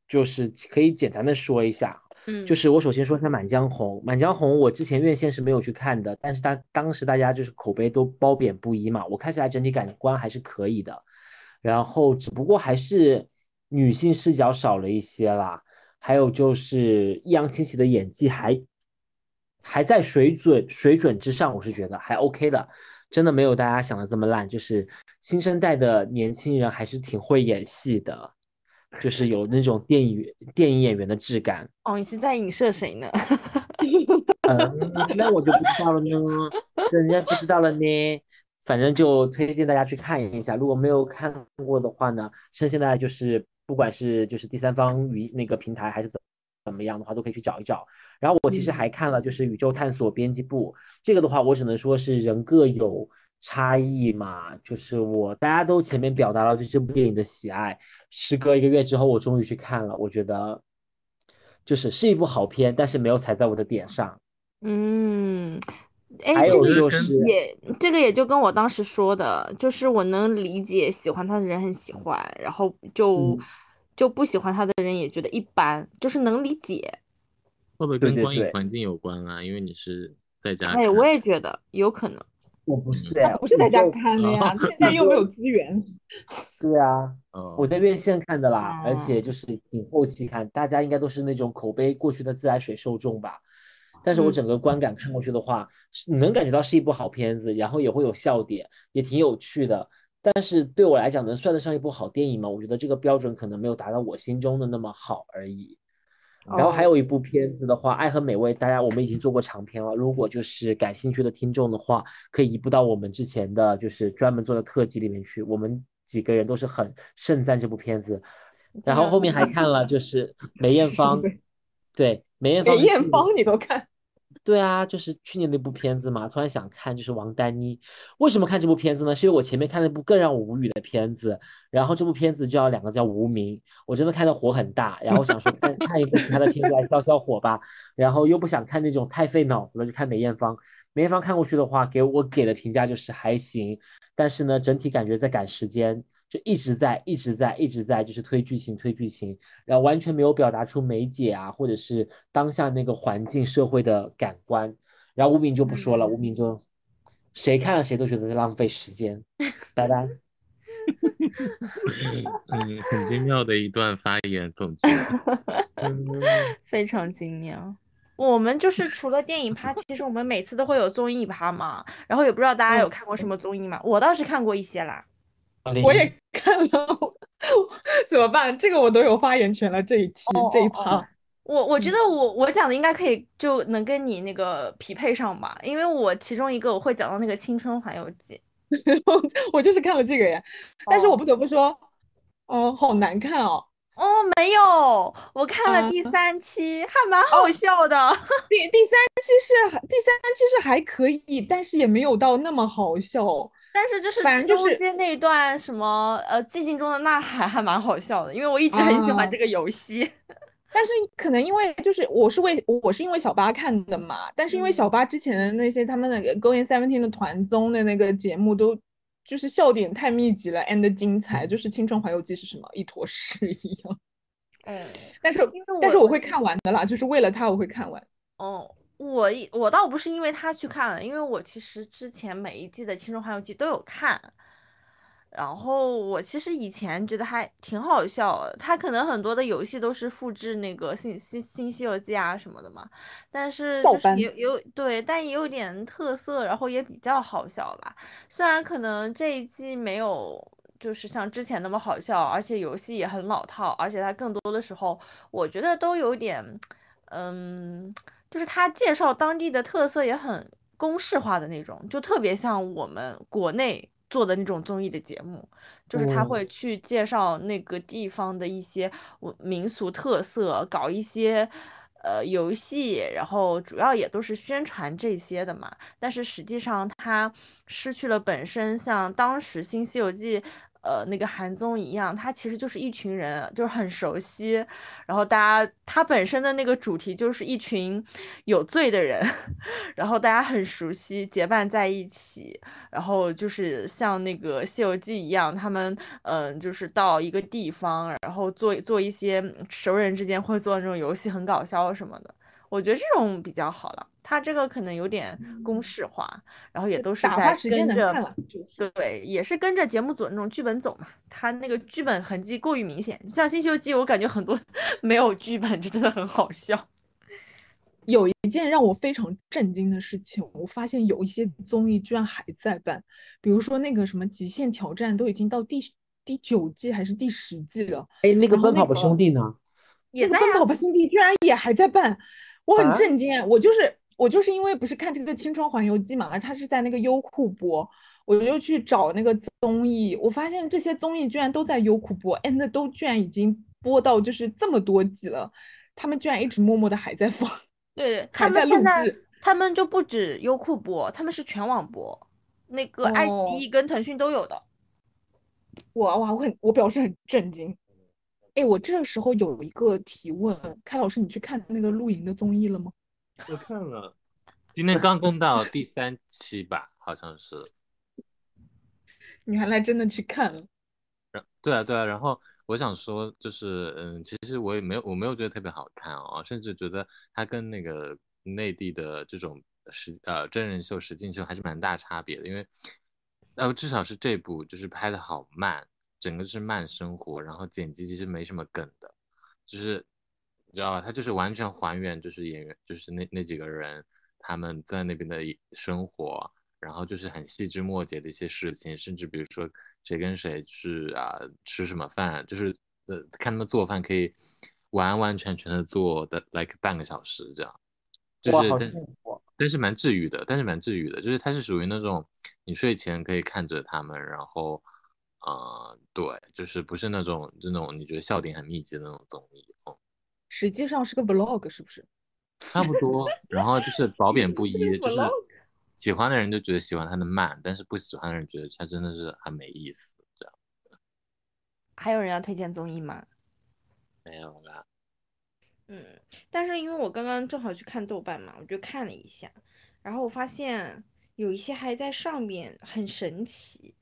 就是可以简单的说一下。嗯，就是我首先说一下《满江红》，《满江红》我之前院线是没有去看的，但是当当时大家就是口碑都褒贬不一嘛，我看起来整体感官还是可以的，然后只不过还是女性视角少了一些啦，还有就是易烊千玺的演技还还在水准水准之上，我是觉得还 OK 的，真的没有大家想的这么烂，就是新生代的年轻人还是挺会演戏的，就是有那种电影电影演员的质感。哦，你是在影射谁呢？嗯，那我就不知道了呢，人家不知道了呢。反正就推荐大家去看一下，如果没有看过的话呢，趁现在就是不管是就是第三方与那个平台还是怎怎么样的话，都可以去找一找。然后我其实还看了就是宇宙探索编辑部，这个的话我只能说是人各有差异嘛，就是我大家都前面表达了对这部电影的喜爱，时隔一个月之后我终于去看了，我觉得就是是一部好片，但是没有踩在我的点上。嗯，哎，还有这个就是也这个也就跟我当时说的，就是我能理解喜欢他的人很喜欢，然后就嗯就不喜欢他的人也觉得一般，就是能理解。会不会跟观影环境有关啊？因为你是在家哎，看我也觉得有可能。我不是不是在家看的呀，现在又没有资源。对啊，哦我在院线看的啦，而哦且就是挺后期看，大家应该都是那种口碑过去的自来水受众吧。但是我嗯整个观感看过去的话，是你能感觉到是一部好片子，然后也会有笑点，也挺有趣的。但是对我来讲，能算得上一部好电影吗？我觉得这个标准可能没有达到我心中的那么好而已。然后还哦有一部片子的话，《爱和美味》，大家我们已经做过长篇了。如果就是感兴趣的听众的话，可以移步到我们之前的就是专门做的特辑里面去。我们几个人都是很盛赞这部片子。然后后面还看了就是梅艳 芳，对梅艳芳梅艳芳你都看？对啊，就是去年那部片子嘛，突然想看，就是王丹妮。为什么看这部片子呢？是因为我前面看了一部更让我无语的片子，然后这部片子叫两个叫《无名》，我真的看的火很大，然后想说看看一部其他的片子来消消火吧，然后又不想看那种太费脑子了，就看梅艳芳。梅艳芳看过去的话，给我给的评价就是还行，但是呢，整体感觉在赶时间，就一直在一直在一直在就是推剧情推剧情，然后完全没有表达出梅姐啊，或者是当下那个环境社会的感官。然后吴敏就不说了，吴敏就谁看了谁都觉得在浪费时间。拜拜。嗯，很精妙的一段发言总结。嗯，非常精妙。我们就是除了电影趴，其实我们每次都会有综艺趴嘛。然后也不知道大家有看过什么综艺吗？我倒是看过一些啦。我也看了，怎么办？这个我都有发言权了。这一期这一趴，我我觉得我我讲的应该可以，就能跟你那个匹配上吧，因为我其中一个我会讲到那个《青春环游记》。我就是看了这个呀。但是我不得不说，哦，好难看哦。哦，没有，我看了啊第三期，还蛮好笑的。第第三期是还第三期是还可以，但是也没有到那么好笑。但是就是反正就是中间那一段什么呃寂静中的呐喊还蛮好笑的，因为我一直很喜欢啊这个游戏。但是可能因为就是我是为我是因为小八看的嘛，但是因为小八之前的那些他们那个 Going Seventeen 的团综的那个节目都就是笑点太密集了，and 精彩，就是《青春环游记》是什么一坨屎一样。嗯，但是但是我会看完的啦，就是为了他我会看完。哦，我一我倒不是因为他去看了，因为我其实之前每一季的《青春环游记》都有看。然后我其实以前觉得还挺好笑的，它可能很多的游戏都是复制那个新新新西游记啊什么的嘛，但是就是也有对，但也有点特色，然后也比较好笑吧。虽然可能这一季没有就是像之前那么好笑，而且游戏也很老套，而且它更多的时候我觉得都有点。嗯，就是他介绍当地的特色也很公式化的那种，就特别像我们国内做的那种综艺的节目，就是他哦会去介绍那个地方的一些民俗特色，搞一些呃游戏，然后主要也都是宣传这些的嘛。但是实际上他失去了本身像当时《新西游记》。呃，那个韩综一样，它其实就是一群人，就是很熟悉，然后大家它本身的那个主题就是一群有罪的人，然后大家很熟悉，结伴在一起，然后就是像那个《西游记》一样，他们嗯、就是到一个地方，然后做做一些熟人之间会做那种游戏，很搞笑什么的。我觉得这种比较好了，它这个可能有点公式化，然后也都是在打发时间跟着能看了，就是对，也是跟着节目组那种剧本走嘛。他那个剧本痕迹过于明显，像《新西游记》，我感觉很多 没有剧本，就真的很好笑。有一件让我非常震惊的事情，我发现有一些综艺居然还在办，比如说那个什么《极限挑战》都已经到第第九季还是第十季了，哎，那个奔跑吧兄弟呢？也奔跑吧兄弟居然也还在办，我很啊震惊啊！我就是我就是因为不是看这个《青春环游记》嘛，它是在那个优酷播，我就去找那个综艺，我发现这些综艺居然都在优酷播，哎，那都居然已经播到就是这么多集了，他们居然一直默默的还在放，对对，他们现在。他们就不止优酷播，他们是全网播，那个爱奇哦艺跟腾讯都有的。哇哇，我很我表示很震惊。哎，我这时候有一个提问，开老师，你去看那个露营的综艺了吗？我看了，今天刚更到第三期吧，好像是。你还来真的去看了？然对啊，对啊，然后我想说，就是嗯，其实我也没有，我没有觉得特别好看哦，甚至觉得它跟那个内地的这种实呃真人秀、实境秀还是蛮大差别的，因为呃至少是这部就是拍的好慢，整个是慢生活，然后剪辑其实没什么梗的，就是你知道吧，他就是完全还原就是演员就是那那几个人他们在那边的生活。然后就是很细枝末节的一些事情，甚至比如说谁跟谁去啊吃什么饭，就是呃看他们做饭可以完完全全的做的 like 半个小时这样，就是但。但是蛮治愈的，但是蛮治愈的，就是它是属于那种你睡前可以看着他们，然后呃对，就是不是那种这种你觉得笑点很密集的那种综艺哦，实际上是个 vlog，是不是？差不多，然后就是褒贬不一，就是喜欢的人就觉得喜欢他的慢，但是不喜欢的人觉得他真的是很没意思，这样还有人要推荐综艺吗？没有啦。嗯，但是因为我刚刚正好去看豆瓣嘛，我就看了一下，然后我发现有一些还在上面，很神奇。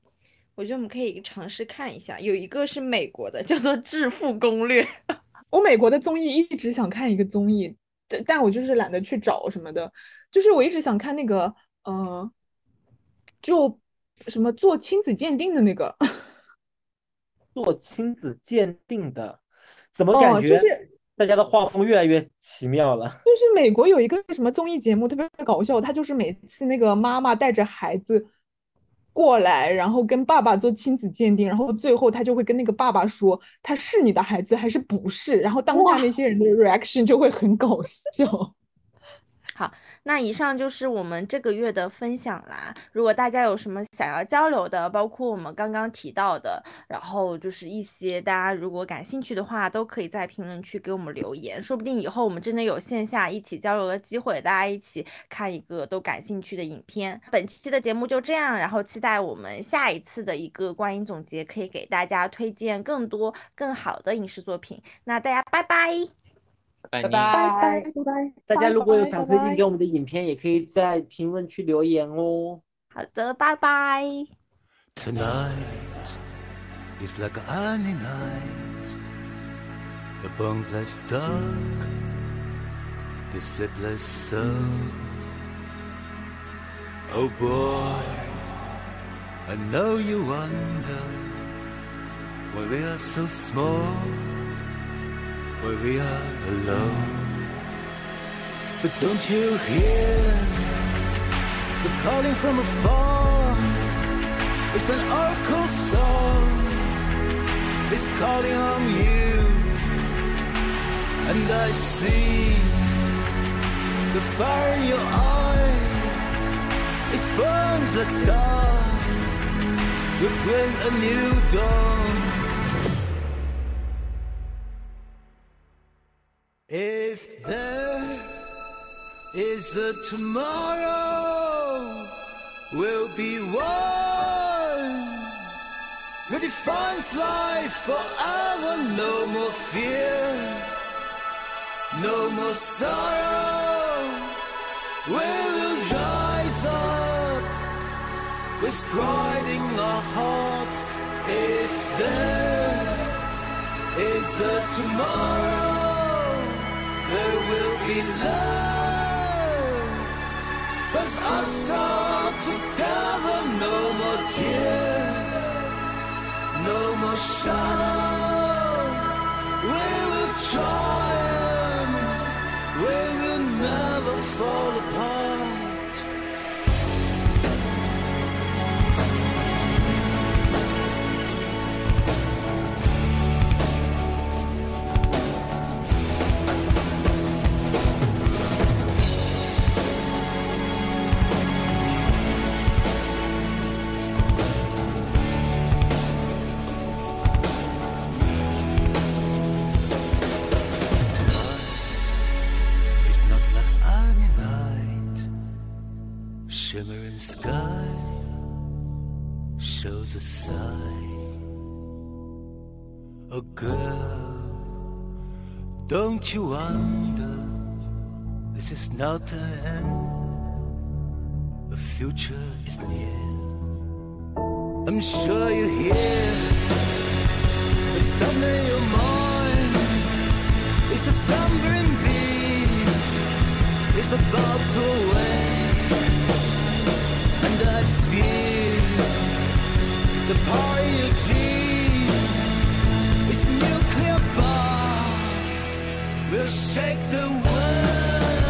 我觉得我们可以尝试看一下，有一个是美国的，叫做《致富攻略》。我美国的综艺一直想看一个综艺，但但我就是懒得去找什么的，就是我一直想看那个，呃，就什么做亲子鉴定的那个，做亲子鉴定的，怎么哦感觉就是大家的画风越来越奇妙了？就是美国有一个什么综艺节目特别搞笑，他就是每次那个妈妈带着孩子过来，然后跟爸爸做亲子鉴定，然后最后他就会跟那个爸爸说他是你的孩子还是不是，然后当下那些人的 reaction 就会很搞笑。好那以上就是我们这个月的分享啦。如果大家有什么想要交流的，包括我们刚刚提到的，然后就是一些大家如果感兴趣的话，都可以在评论区给我们留言，说不定以后我们真的有线下一起交流的机会，大家一起看一个都感兴趣的影片。本期的节目就这样，然后期待我们下一次的一个观影总结，可以给大家推荐更多更好的影视作品。那大家拜拜。拜拜拜拜拜拜，大家如果有想推荐给我，们的影片，也可以在评论区留言哦。好的，拜拜。Tonight is like any night. The bungless dark, the sleepless souls. Oh boy, I know you wonder why we are so small, why we are alone. But don't you hear the calling from afar? It's an oracle song. It's calling on you. And I see the fire in your eye. It burns like stars. Would bring a new dawn. If there is a tomorrow, we'll be one. Who defines life forever? No more fear, no more sorrow. We will rise up with pride in our hearts. If there is a tomorrow, will be love. Cause us all together, no more tears, no more shadow. We will triumph, we will never fall apart. Oh, girl, don't you wonder? This is not the end. The future is near. I'm sure you hear it's something in your mind. It's the slumbering beast is about to awake And I feel the power in your Will shake the world